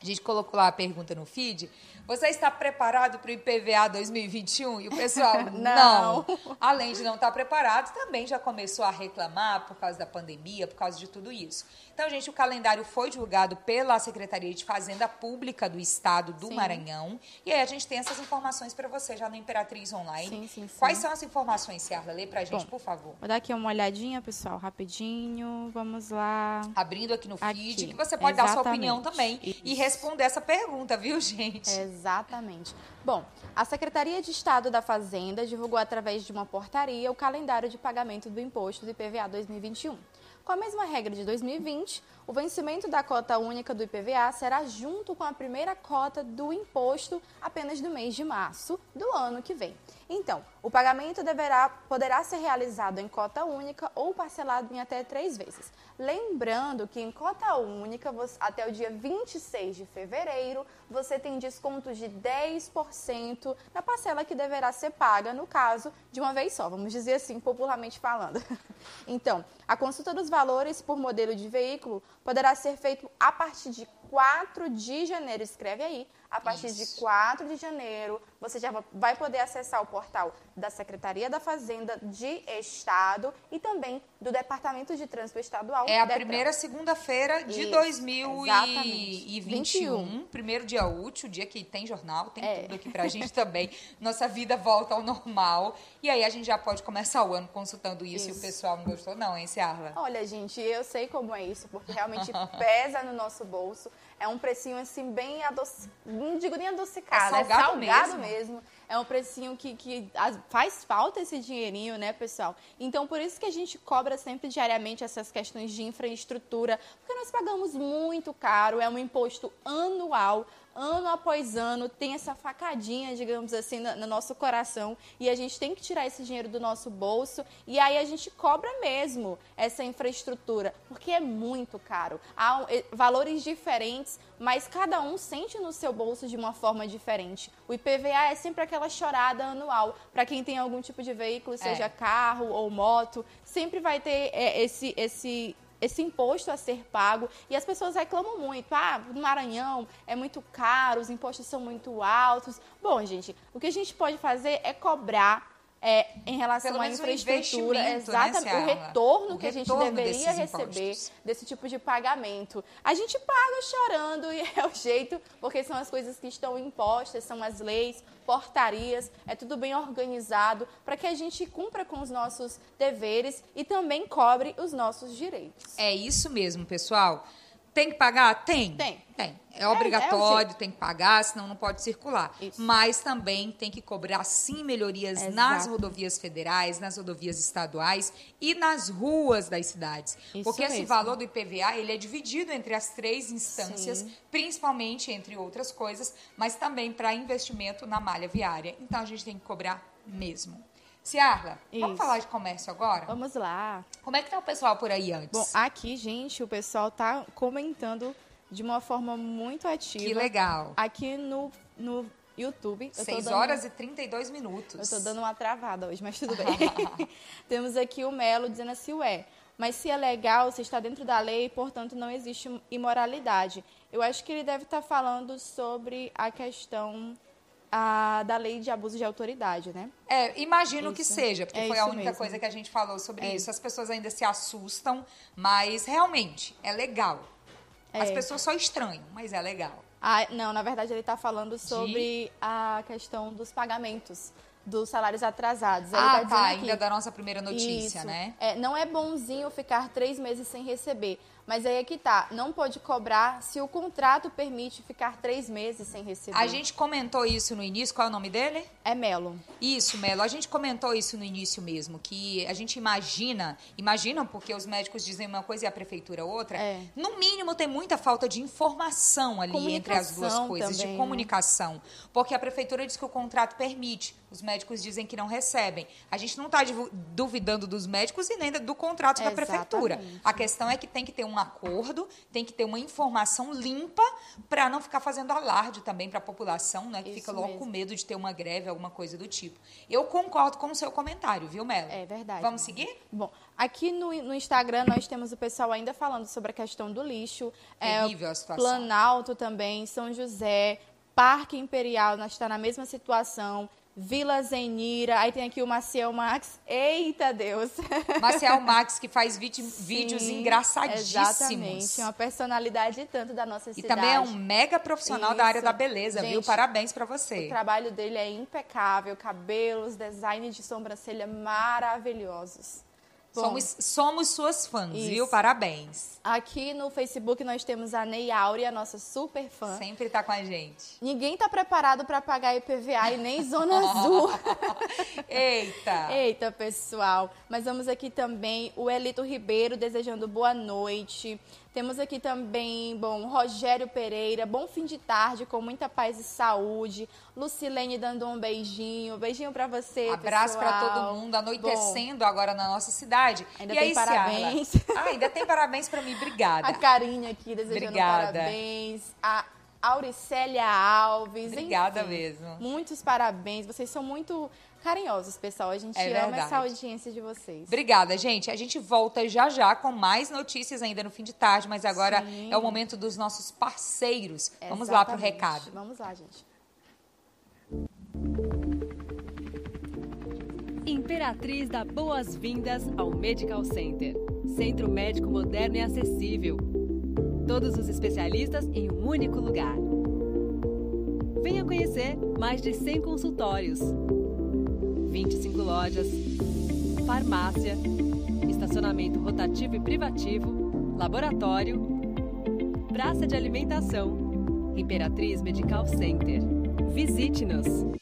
[SPEAKER 1] A gente colocou lá a pergunta no feed você está preparado para o IPVA 2021? E o pessoal, [laughs] não. não. Além de não estar preparado, também já começou a reclamar por causa da pandemia, por causa de tudo isso. Então, gente, o calendário foi divulgado pela Secretaria de Fazenda Pública do Estado do sim. Maranhão. E aí a gente tem essas informações para você já no Imperatriz Online. Sim, sim, sim. Quais são as informações, Ciarla? Lê para a gente, Bom, por favor.
[SPEAKER 2] Vou dar aqui uma olhadinha, pessoal, rapidinho. Vamos lá.
[SPEAKER 1] Abrindo aqui no feed, aqui. que você pode Exatamente. dar sua opinião também Isso. e responder essa pergunta, viu, gente?
[SPEAKER 2] Exatamente. Bom, a Secretaria de Estado da Fazenda divulgou através de uma portaria o calendário de pagamento do imposto do IPVA 2021. Com a mesma regra de 2020, o vencimento da cota única do IPVA será junto com a primeira cota do imposto apenas do mês de março do ano que vem. Então, o pagamento deverá, poderá ser realizado em cota única ou parcelado em até três vezes. Lembrando que em cota única, até o dia 26 de fevereiro, você tem desconto de 10% na parcela que deverá ser paga, no caso, de uma vez só, vamos dizer assim, popularmente falando. [laughs] Então, a consulta dos valores por modelo de veículo poderá ser feito a partir de 4 de janeiro, escreve aí, a partir Isso. de 4 de janeiro, você já vai poder acessar o portal da Secretaria da Fazenda de Estado e também do Departamento de Trânsito Estadual.
[SPEAKER 1] É a Detran. primeira segunda-feira de Isso, 2021, primeiro dia útil, dia que tem jornal, tem é. tudo aqui pra gente também. [laughs] Nossa vida volta ao normal. E aí a gente já pode começar o ano consultando isso, isso. e o pessoal não gostou, não, hein, Ciarla?
[SPEAKER 2] Olha, gente, eu sei como é isso, porque realmente pesa no nosso bolso. É um precinho assim bem adocicado, não digo nem adocicado, é salgado, é salgado mesmo. mesmo. É um precinho que, que faz falta esse dinheirinho, né, pessoal? Então, por isso que a gente cobra sempre diariamente essas questões de infraestrutura, porque nós pagamos muito caro, é um imposto anual ano após ano tem essa facadinha, digamos assim, no, no, nosso coração e a gente tem que tirar esse dinheiro do nosso bolso e aí a gente cobra mesmo essa infraestrutura, porque é muito caro. Há valores diferentes, mas cada um sente no seu bolso de uma forma diferente. O IPVA é sempre aquela chorada anual para quem tem algum tipo de veículo, seja é. carro ou moto, sempre vai ter é, esse esse esse imposto a ser pago. E as pessoas reclamam muito. Ah, no Maranhão é muito caro, os impostos são muito altos. Bom, gente, o que a gente pode fazer é cobrar é, em relação à infraestrutura,
[SPEAKER 1] né,
[SPEAKER 2] exatamente
[SPEAKER 1] né,
[SPEAKER 2] o retorno o que retorno a gente deveria receber impostos. desse tipo de pagamento. A gente paga chorando [laughs] e é o jeito, porque são as coisas que estão impostas, são as leis, portarias, é tudo bem organizado para que a gente cumpra com os nossos deveres e também cobre os nossos direitos.
[SPEAKER 1] É isso mesmo, pessoal. Tem que pagar? Tem.
[SPEAKER 2] Tem.
[SPEAKER 1] Tem. É obrigatório, é, é tem que pagar, senão não pode circular. Isso. Mas também tem que cobrar, sim, melhorias Exato. nas rodovias federais, nas rodovias estaduais e nas ruas das cidades. Isso Porque mesmo. esse valor do IPVA, ele é dividido entre as três instâncias, sim. principalmente, entre outras coisas, mas também para investimento na malha viária. Então, a gente tem que cobrar mesmo. Ciarla, vamos falar de comércio agora?
[SPEAKER 2] Vamos lá.
[SPEAKER 1] Como é que tá o pessoal por aí antes?
[SPEAKER 2] Bom, aqui, gente, o pessoal tá comentando de uma forma muito ativa.
[SPEAKER 1] Que legal.
[SPEAKER 2] Aqui no, no YouTube.
[SPEAKER 1] 6 horas e 32 minutos.
[SPEAKER 2] Eu tô dando uma travada hoje, mas tudo [laughs] bem. [laughs] Temos aqui o Melo dizendo assim, ué, mas se é legal, se está dentro da lei, portanto não existe imoralidade. Eu acho que ele deve estar tá falando sobre a questão a, da lei de abuso de autoridade, né?
[SPEAKER 1] É, imagino isso. que seja, porque é foi a única mesmo. coisa que a gente falou sobre é. isso. As pessoas ainda se assustam, mas realmente é legal. As é. pessoas só estranham, mas é legal.
[SPEAKER 2] Ah, não, na verdade ele está falando sobre de... a questão dos pagamentos dos salários atrasados.
[SPEAKER 1] Ele ah, tá, tá ainda da nossa primeira notícia,
[SPEAKER 2] isso,
[SPEAKER 1] né?
[SPEAKER 2] É, não é bonzinho ficar três meses sem receber, Mas aí é que tá, não pode cobrar se o contrato permite ficar três meses sem receber.
[SPEAKER 1] A gente comentou isso no início, qual é o nome dele?
[SPEAKER 2] É Melo.
[SPEAKER 1] Isso, Melo. A gente comentou isso no início mesmo, que a gente imagina, imaginam porque os médicos dizem uma coisa e a prefeitura outra. É. No mínimo tem muita falta de informação ali entre as duas coisas, também, de né? comunicação. Né? Porque a prefeitura diz que o contrato permite, os médicos dizem que não recebem. A gente não está duvidando dos médicos e nem do contrato é, da prefeitura. Exatamente. A questão é que tem que ter um acordo, tem que ter uma informação limpa para não ficar fazendo alarde também para a população, né, que Isso fica logo mesmo. com medo de ter uma greve, alguma coisa do tipo. Eu concordo com o seu comentário, viu, Melo?
[SPEAKER 2] É verdade.
[SPEAKER 1] Vamos seguir?
[SPEAKER 2] Bom, aqui no, no Instagram nós temos o pessoal ainda falando sobre a questão do lixo.
[SPEAKER 1] É, Terrível é, a situação.
[SPEAKER 2] Planalto também, São José, Parque Imperial, nós está na mesma situação. Vila Zenira, aí tem aqui o Maciel Max. Eita Deus! [laughs]
[SPEAKER 1] Maciel Max, que faz Sim, vídeos engraçadíssimos.
[SPEAKER 2] Exatamente, é uma personalidade tanto da nossa cidade.
[SPEAKER 1] E também é um mega profissional Isso. da área da beleza, Gente, viu? Parabéns para você.
[SPEAKER 2] O trabalho dele é impecável, cabelos, design de sobrancelha maravilhosos.
[SPEAKER 1] Somos, somos suas fãs, Isso. viu? Parabéns.
[SPEAKER 2] Aqui no Facebook nós temos a Ney Áurea, nossa super fã.
[SPEAKER 1] Sempre está com a gente.
[SPEAKER 2] Ninguém está preparado para pagar IPVA e nem Zona [laughs] Azul.
[SPEAKER 1] Eita!
[SPEAKER 2] Eita, pessoal. Mas vamos aqui também o Elito Ribeiro desejando boa noite. Temos aqui também, bom, Rogério Pereira, bom fim de tarde, com muita paz e saúde. Lucilene dando um beijinho. Beijinho para você,
[SPEAKER 1] Abraço para todo mundo, anoitecendo bom, agora na nossa cidade.
[SPEAKER 2] Ainda
[SPEAKER 1] e
[SPEAKER 2] tem
[SPEAKER 1] aí,
[SPEAKER 2] parabéns.
[SPEAKER 1] Ah, ainda tem parabéns para mim, obrigada.
[SPEAKER 2] A Carinha aqui desejando
[SPEAKER 1] obrigada.
[SPEAKER 2] parabéns. A Auricélia Alves.
[SPEAKER 1] Obrigada
[SPEAKER 2] enfim,
[SPEAKER 1] mesmo.
[SPEAKER 2] Muitos parabéns. Vocês são muito carinhosos, pessoal. A gente é ama essa audiência de vocês.
[SPEAKER 1] Obrigada, gente. A gente volta já já com mais notícias ainda no fim de tarde, mas agora Sim. é o momento dos nossos parceiros. Exatamente. Vamos lá para o recado.
[SPEAKER 2] Vamos lá, gente.
[SPEAKER 4] Imperatriz dá boas-vindas ao Medical Center. Centro médico moderno e acessível. Todos os especialistas em um único lugar. Venha conhecer mais de 100 consultórios 25 lojas, farmácia, estacionamento rotativo e privativo, laboratório, praça de alimentação, Imperatriz Medical Center. Visite-nos!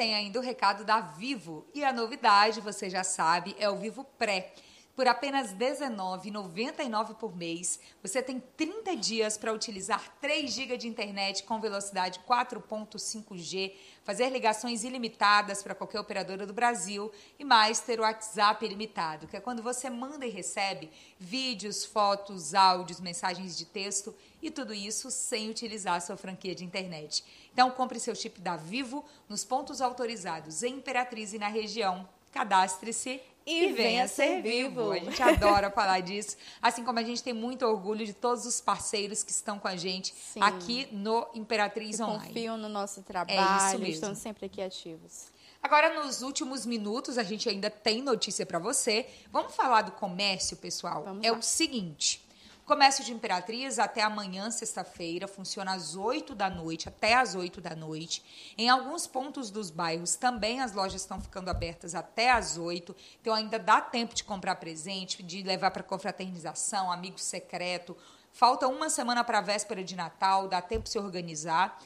[SPEAKER 1] Tem ainda o recado da Vivo. E a novidade, você já sabe, é o Vivo Pré. Por apenas R$19,99 por mês, você tem 30 dias para utilizar 3 GB de internet com velocidade 4.5G, fazer ligações ilimitadas para qualquer operadora do Brasil e mais ter o WhatsApp ilimitado, que é quando você manda e recebe vídeos, fotos, áudios, mensagens de texto e tudo isso sem utilizar sua franquia de internet. Então compre seu chip da Vivo nos pontos autorizados em Imperatriz e na região. Cadastre-se e, e venha ser vivo. A gente adora [laughs] falar disso. Assim como a gente tem muito orgulho de todos os parceiros que estão com a gente Sim. aqui no Imperatriz que Online.
[SPEAKER 2] Confiam no nosso trabalho, é estão sempre aqui ativos.
[SPEAKER 1] Agora, nos últimos minutos, a gente ainda tem notícia para você. Vamos falar do comércio, pessoal?
[SPEAKER 2] Vamos
[SPEAKER 1] é
[SPEAKER 2] lá.
[SPEAKER 1] o seguinte: Comércio de Imperatriz até amanhã, sexta-feira, funciona às 8 da noite, até às 8 da noite. Em alguns pontos dos bairros também as lojas estão ficando abertas até às 8, então ainda dá tempo de comprar presente, de levar para confraternização, amigo secreto. Falta uma semana para a véspera de Natal, dá tempo de se organizar.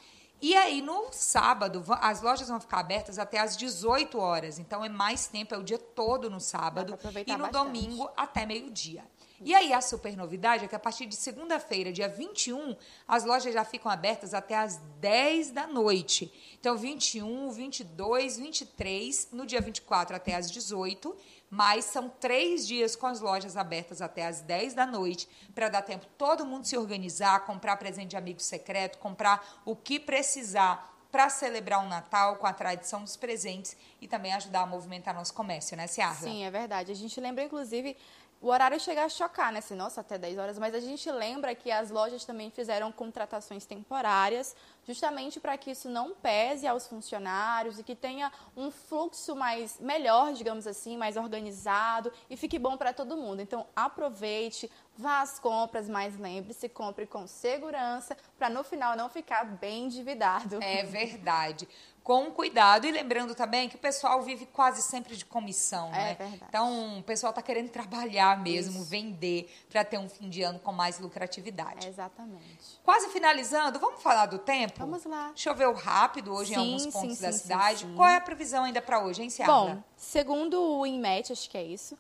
[SPEAKER 1] E aí, no sábado, as lojas vão ficar abertas até às 18 horas. Então, é mais tempo, é o dia todo no sábado. E no bastante. domingo, até meio-dia. E aí a super novidade é que a partir de segunda-feira, dia 21, as lojas já ficam abertas até às 10 da noite. Então 21, 22, 23, no dia 24 até às 18, mas são três dias com as lojas abertas até às 10 da noite, para dar tempo todo mundo se organizar, comprar presente de amigo secreto, comprar o que precisar para celebrar o Natal com a tradição dos presentes e também ajudar a movimentar nosso comércio, né, Ciara?
[SPEAKER 2] Sim, é verdade. A gente lembra, inclusive, o horário chega a chocar, né? Assim, nossa, até 10 horas, mas a gente lembra que as lojas também fizeram contratações temporárias, justamente para que isso não pese aos funcionários e que tenha um fluxo mais melhor, digamos assim, mais organizado e fique bom para todo mundo. Então, aproveite, vá às compras, mas lembre-se, compre com segurança para no final não ficar bem endividado.
[SPEAKER 1] É verdade com cuidado. E lembrando também que o pessoal vive quase sempre de comissão, é, né? Verdade. Então, o pessoal está querendo trabalhar mesmo, Isso. vender, para ter um fim de ano com mais lucratividade.
[SPEAKER 2] É exatamente.
[SPEAKER 1] Quase finalizando, vamos falar do tempo?
[SPEAKER 2] Vamos lá.
[SPEAKER 1] Choveu rápido hoje sim, em alguns pontos sim, da sim, cidade. Qual é a previsão ainda para hoje, hein, Ciara?
[SPEAKER 2] Bom, segundo o INMET, acho que é isso,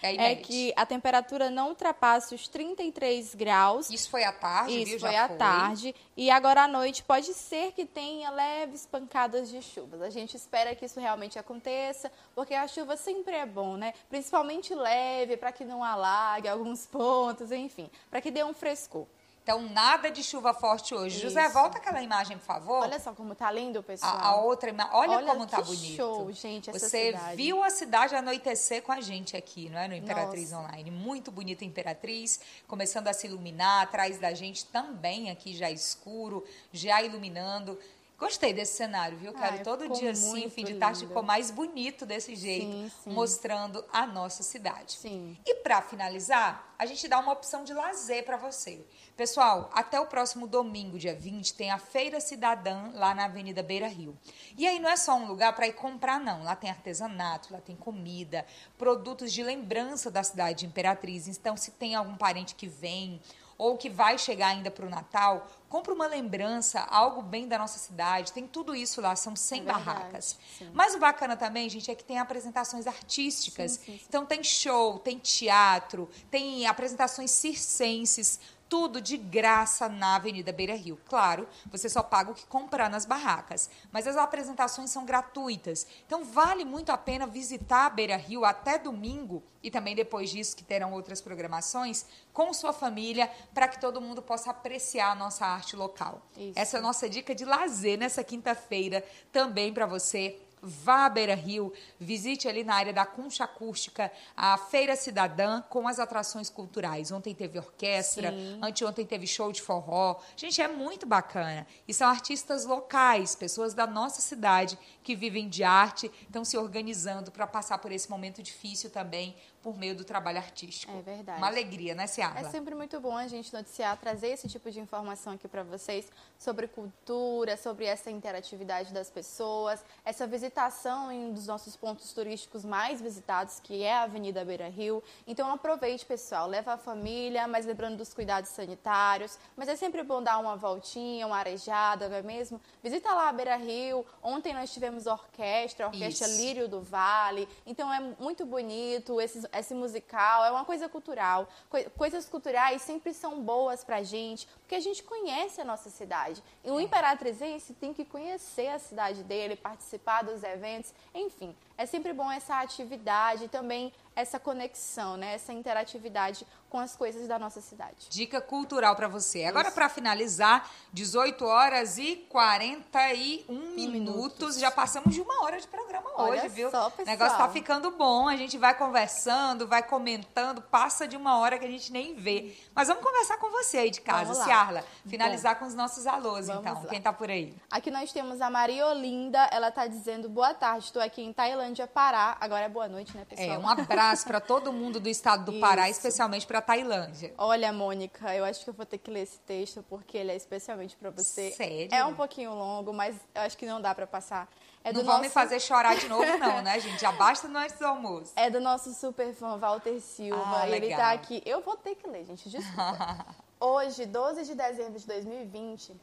[SPEAKER 2] é, [laughs] é, que a temperatura não ultrapasse os 33 graus.
[SPEAKER 1] Isso foi à tarde,
[SPEAKER 2] Isso
[SPEAKER 1] viu?
[SPEAKER 2] foi Já à
[SPEAKER 1] foi.
[SPEAKER 2] tarde. E agora à noite pode ser que tenha leves pancadas de chuvas. A gente espera que isso realmente aconteça, porque a chuva sempre é bom, né? Principalmente leve, para que não alague alguns pontos, enfim, para que dê um frescor.
[SPEAKER 1] Então, nada de chuva forte hoje. Isso. José, volta aquela imagem, por favor.
[SPEAKER 2] Olha só como tá lindo, pessoal.
[SPEAKER 1] A, a outra imagem. Olha, Olha, como tá bonito.
[SPEAKER 2] show, gente, essa
[SPEAKER 1] Você
[SPEAKER 2] cidade.
[SPEAKER 1] viu a cidade anoitecer com a gente aqui, não é? No Imperatriz Nossa. Online. Muito bonita Imperatriz, começando a se iluminar. Atrás da gente também aqui já escuro, já iluminando. Gostei desse cenário, viu? Quero Ai, todo dia assim, fim de tarde ficou mais bonito desse jeito, sim, sim. mostrando a nossa cidade.
[SPEAKER 2] Sim.
[SPEAKER 1] E para finalizar, a gente dá uma opção de lazer para você. Pessoal, até o próximo domingo, dia 20, tem a Feira Cidadã lá na Avenida Beira Rio. E aí não é só um lugar para ir comprar, não. Lá tem artesanato, lá tem comida, produtos de lembrança da cidade de Imperatriz. Então, se tem algum parente que vem ou que vai chegar ainda para o Natal, compra uma lembrança, algo bem da nossa cidade. Tem tudo isso lá, são 100 é barracas. Sim. Mas o bacana também, gente, é que tem apresentações artísticas. Sim, sim, então tem show, tem teatro, tem apresentações circenses, tudo de graça na Avenida Beira Rio. Claro, você só paga o que comprar nas barracas, mas as apresentações são gratuitas. Então vale muito a pena visitar a Beira Rio até domingo e também depois disso que terão outras programações com sua família para que todo mundo possa apreciar a nossa arte local. Isso. Essa é a nossa dica de lazer nessa quinta-feira também para você vá à Beira Rio, visite ali na área da Concha Acústica a Feira Cidadã com as atrações culturais. Ontem teve orquestra, Sim. anteontem teve show de forró. Gente, é muito bacana. E são artistas locais, pessoas da nossa cidade que vivem de arte, estão se organizando para passar por esse momento difícil também por meio do trabalho artístico.
[SPEAKER 2] É verdade.
[SPEAKER 1] Uma alegria, né, Ciara?
[SPEAKER 2] É sempre muito bom a gente noticiar, trazer esse tipo de informação aqui para vocês sobre cultura, sobre essa interatividade das pessoas, essa visitação em um dos nossos pontos turísticos mais visitados, que é a Avenida Beira Rio. Então aproveite, pessoal, leva a família, mas lembrando dos cuidados sanitários. Mas é sempre bom dar uma voltinha, uma arejada, não é mesmo? Visita lá a Beira Rio. Ontem nós tivemos orquestra, a Orquestra Isso. Lírio do Vale. Então é muito bonito esses esse musical, é uma coisa cultural. Coisas culturais sempre são boas pra gente, porque a gente conhece a nossa cidade. E o imperatrizense tem que conhecer a cidade dele, participar dos eventos, enfim. É sempre bom essa atividade também essa conexão, né? essa interatividade com as coisas da nossa cidade.
[SPEAKER 1] Dica cultural para você. Agora, para finalizar, 18 horas e 41 minutos. minutos. Já passamos de uma hora de programa
[SPEAKER 2] Olha
[SPEAKER 1] hoje, viu?
[SPEAKER 2] Só,
[SPEAKER 1] o negócio tá ficando bom. A gente vai conversando, vai comentando, passa de uma hora que a gente nem vê. Mas vamos conversar com você aí de casa, Ciarla. Finalizar bom. com os nossos alôs, então. Lá. Quem tá por aí?
[SPEAKER 2] Aqui nós temos a Maria Olinda. Ela tá dizendo: boa tarde, estou aqui em Tailândia Pará. Agora é boa noite, né, pessoal?
[SPEAKER 1] É, um abraço para todo mundo do estado do Pará, especialmente para Tailândia.
[SPEAKER 2] Olha, Mônica, eu acho que eu vou ter que ler esse texto porque ele é especialmente para você.
[SPEAKER 1] Sério?
[SPEAKER 2] É um pouquinho longo, mas eu acho que não dá para passar. É
[SPEAKER 1] não vão nosso... me fazer chorar de novo, não, [laughs] né, gente? Já basta no antes do almoço.
[SPEAKER 2] É do nosso super fã, Walter Silva. Ah, ele tá aqui. Eu vou ter que ler, gente, desculpa. [laughs] Hoje, 12 de dezembro de 2020.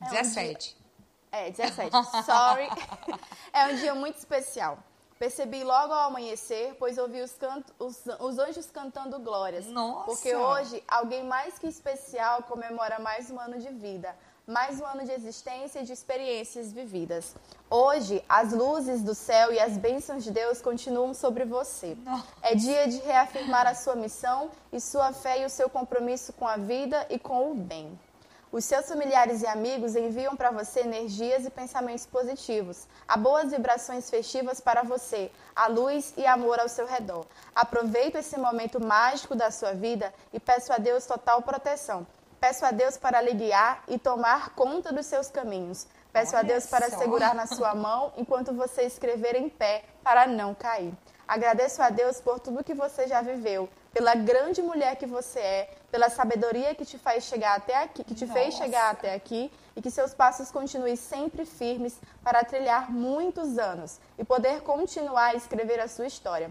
[SPEAKER 1] É 17.
[SPEAKER 2] Um dia... É, 17. Sorry. [laughs] é um dia muito especial. Percebi logo ao amanhecer, pois ouvi os, canto, os, os, anjos cantando glórias.
[SPEAKER 1] Nossa!
[SPEAKER 2] Porque hoje, alguém mais que especial comemora mais um ano de vida, mais um ano de existência e de experiências vividas. Hoje, as luzes do céu e as bênçãos de Deus continuam sobre você. Nossa. É dia de reafirmar a sua missão e sua fé e o seu compromisso com a vida e com o bem. Os seus familiares e amigos enviam para você energias e pensamentos positivos. Há boas vibrações festivas para você, a luz e amor ao seu redor. Aproveite esse momento mágico da sua vida e peço a Deus total proteção. Peço a Deus para lhe guiar e tomar conta dos seus caminhos. Peço Olha a Deus para só. segurar na sua [laughs] mão enquanto você escrever em pé para não cair. Agradeço a Deus por tudo que você já viveu, pela grande mulher que você é, pela sabedoria que te faz chegar até aqui, que te Nossa. fez chegar até aqui e que seus passos continuem sempre firmes para trilhar muitos anos e poder continuar a escrever a sua história.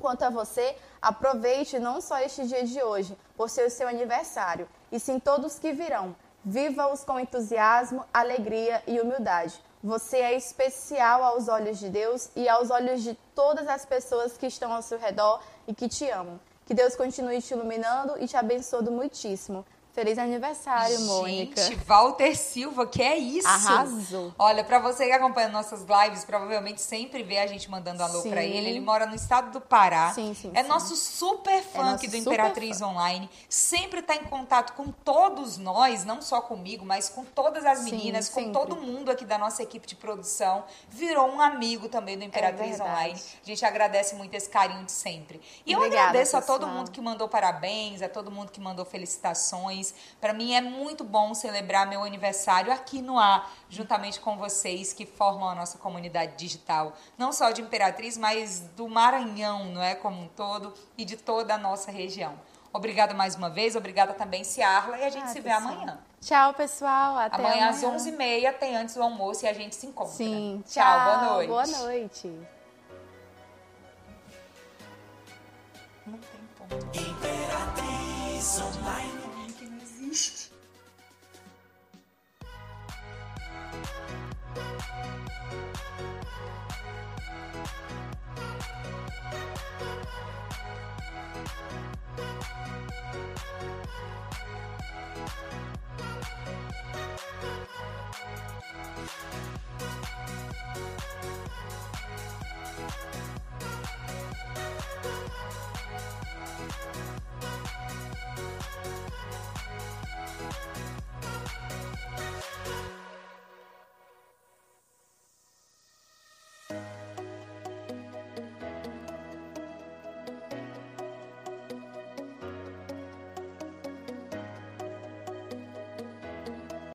[SPEAKER 2] Quanto a você, aproveite não só este dia de hoje, por ser o seu aniversário, e sim todos que virão. Viva-os com entusiasmo, alegria e humildade. Você é especial aos olhos de Deus e aos olhos de todas as pessoas que estão ao seu redor e que te amam. Que Deus continue te iluminando e te abençoando muitíssimo. Feliz aniversário,
[SPEAKER 1] Gente,
[SPEAKER 2] Mônica.
[SPEAKER 1] Gente, Walter Silva, que é isso?
[SPEAKER 2] Arrasou.
[SPEAKER 1] Olha, para você que acompanha nossas lives, provavelmente sempre vê a gente mandando alô para ele. Ele mora no estado do Pará.
[SPEAKER 2] Sim, sim.
[SPEAKER 1] É
[SPEAKER 2] sim.
[SPEAKER 1] nosso super fã é aqui do Imperatriz Online. Sempre tá em contato com todos nós, não só comigo, mas com todas as meninas, com sempre. todo mundo aqui da nossa equipe de produção. Virou um amigo também do Imperatriz é Online. A gente agradece muito esse carinho de sempre. E Obrigada, eu agradeço pessoal. a todo mundo que mandou parabéns, a todo mundo que mandou felicitações. Para mim é muito bom celebrar meu aniversário aqui no ar, juntamente com vocês que formam a nossa comunidade digital, não só de Imperatriz, mas do Maranhão, não é como um todo e de toda a nossa região. Obrigada mais uma vez, obrigada também, Ciarla, e a gente ah, se vê pessoal. amanhã.
[SPEAKER 2] Tchau, pessoal. Até
[SPEAKER 1] amanhã,
[SPEAKER 2] amanhã.
[SPEAKER 1] às 11h30 tem antes do almoço e a gente se encontra.
[SPEAKER 2] Sim.
[SPEAKER 1] Tchau, tchau boa noite.
[SPEAKER 2] Boa noite.
[SPEAKER 5] Imperatriz Online. We'll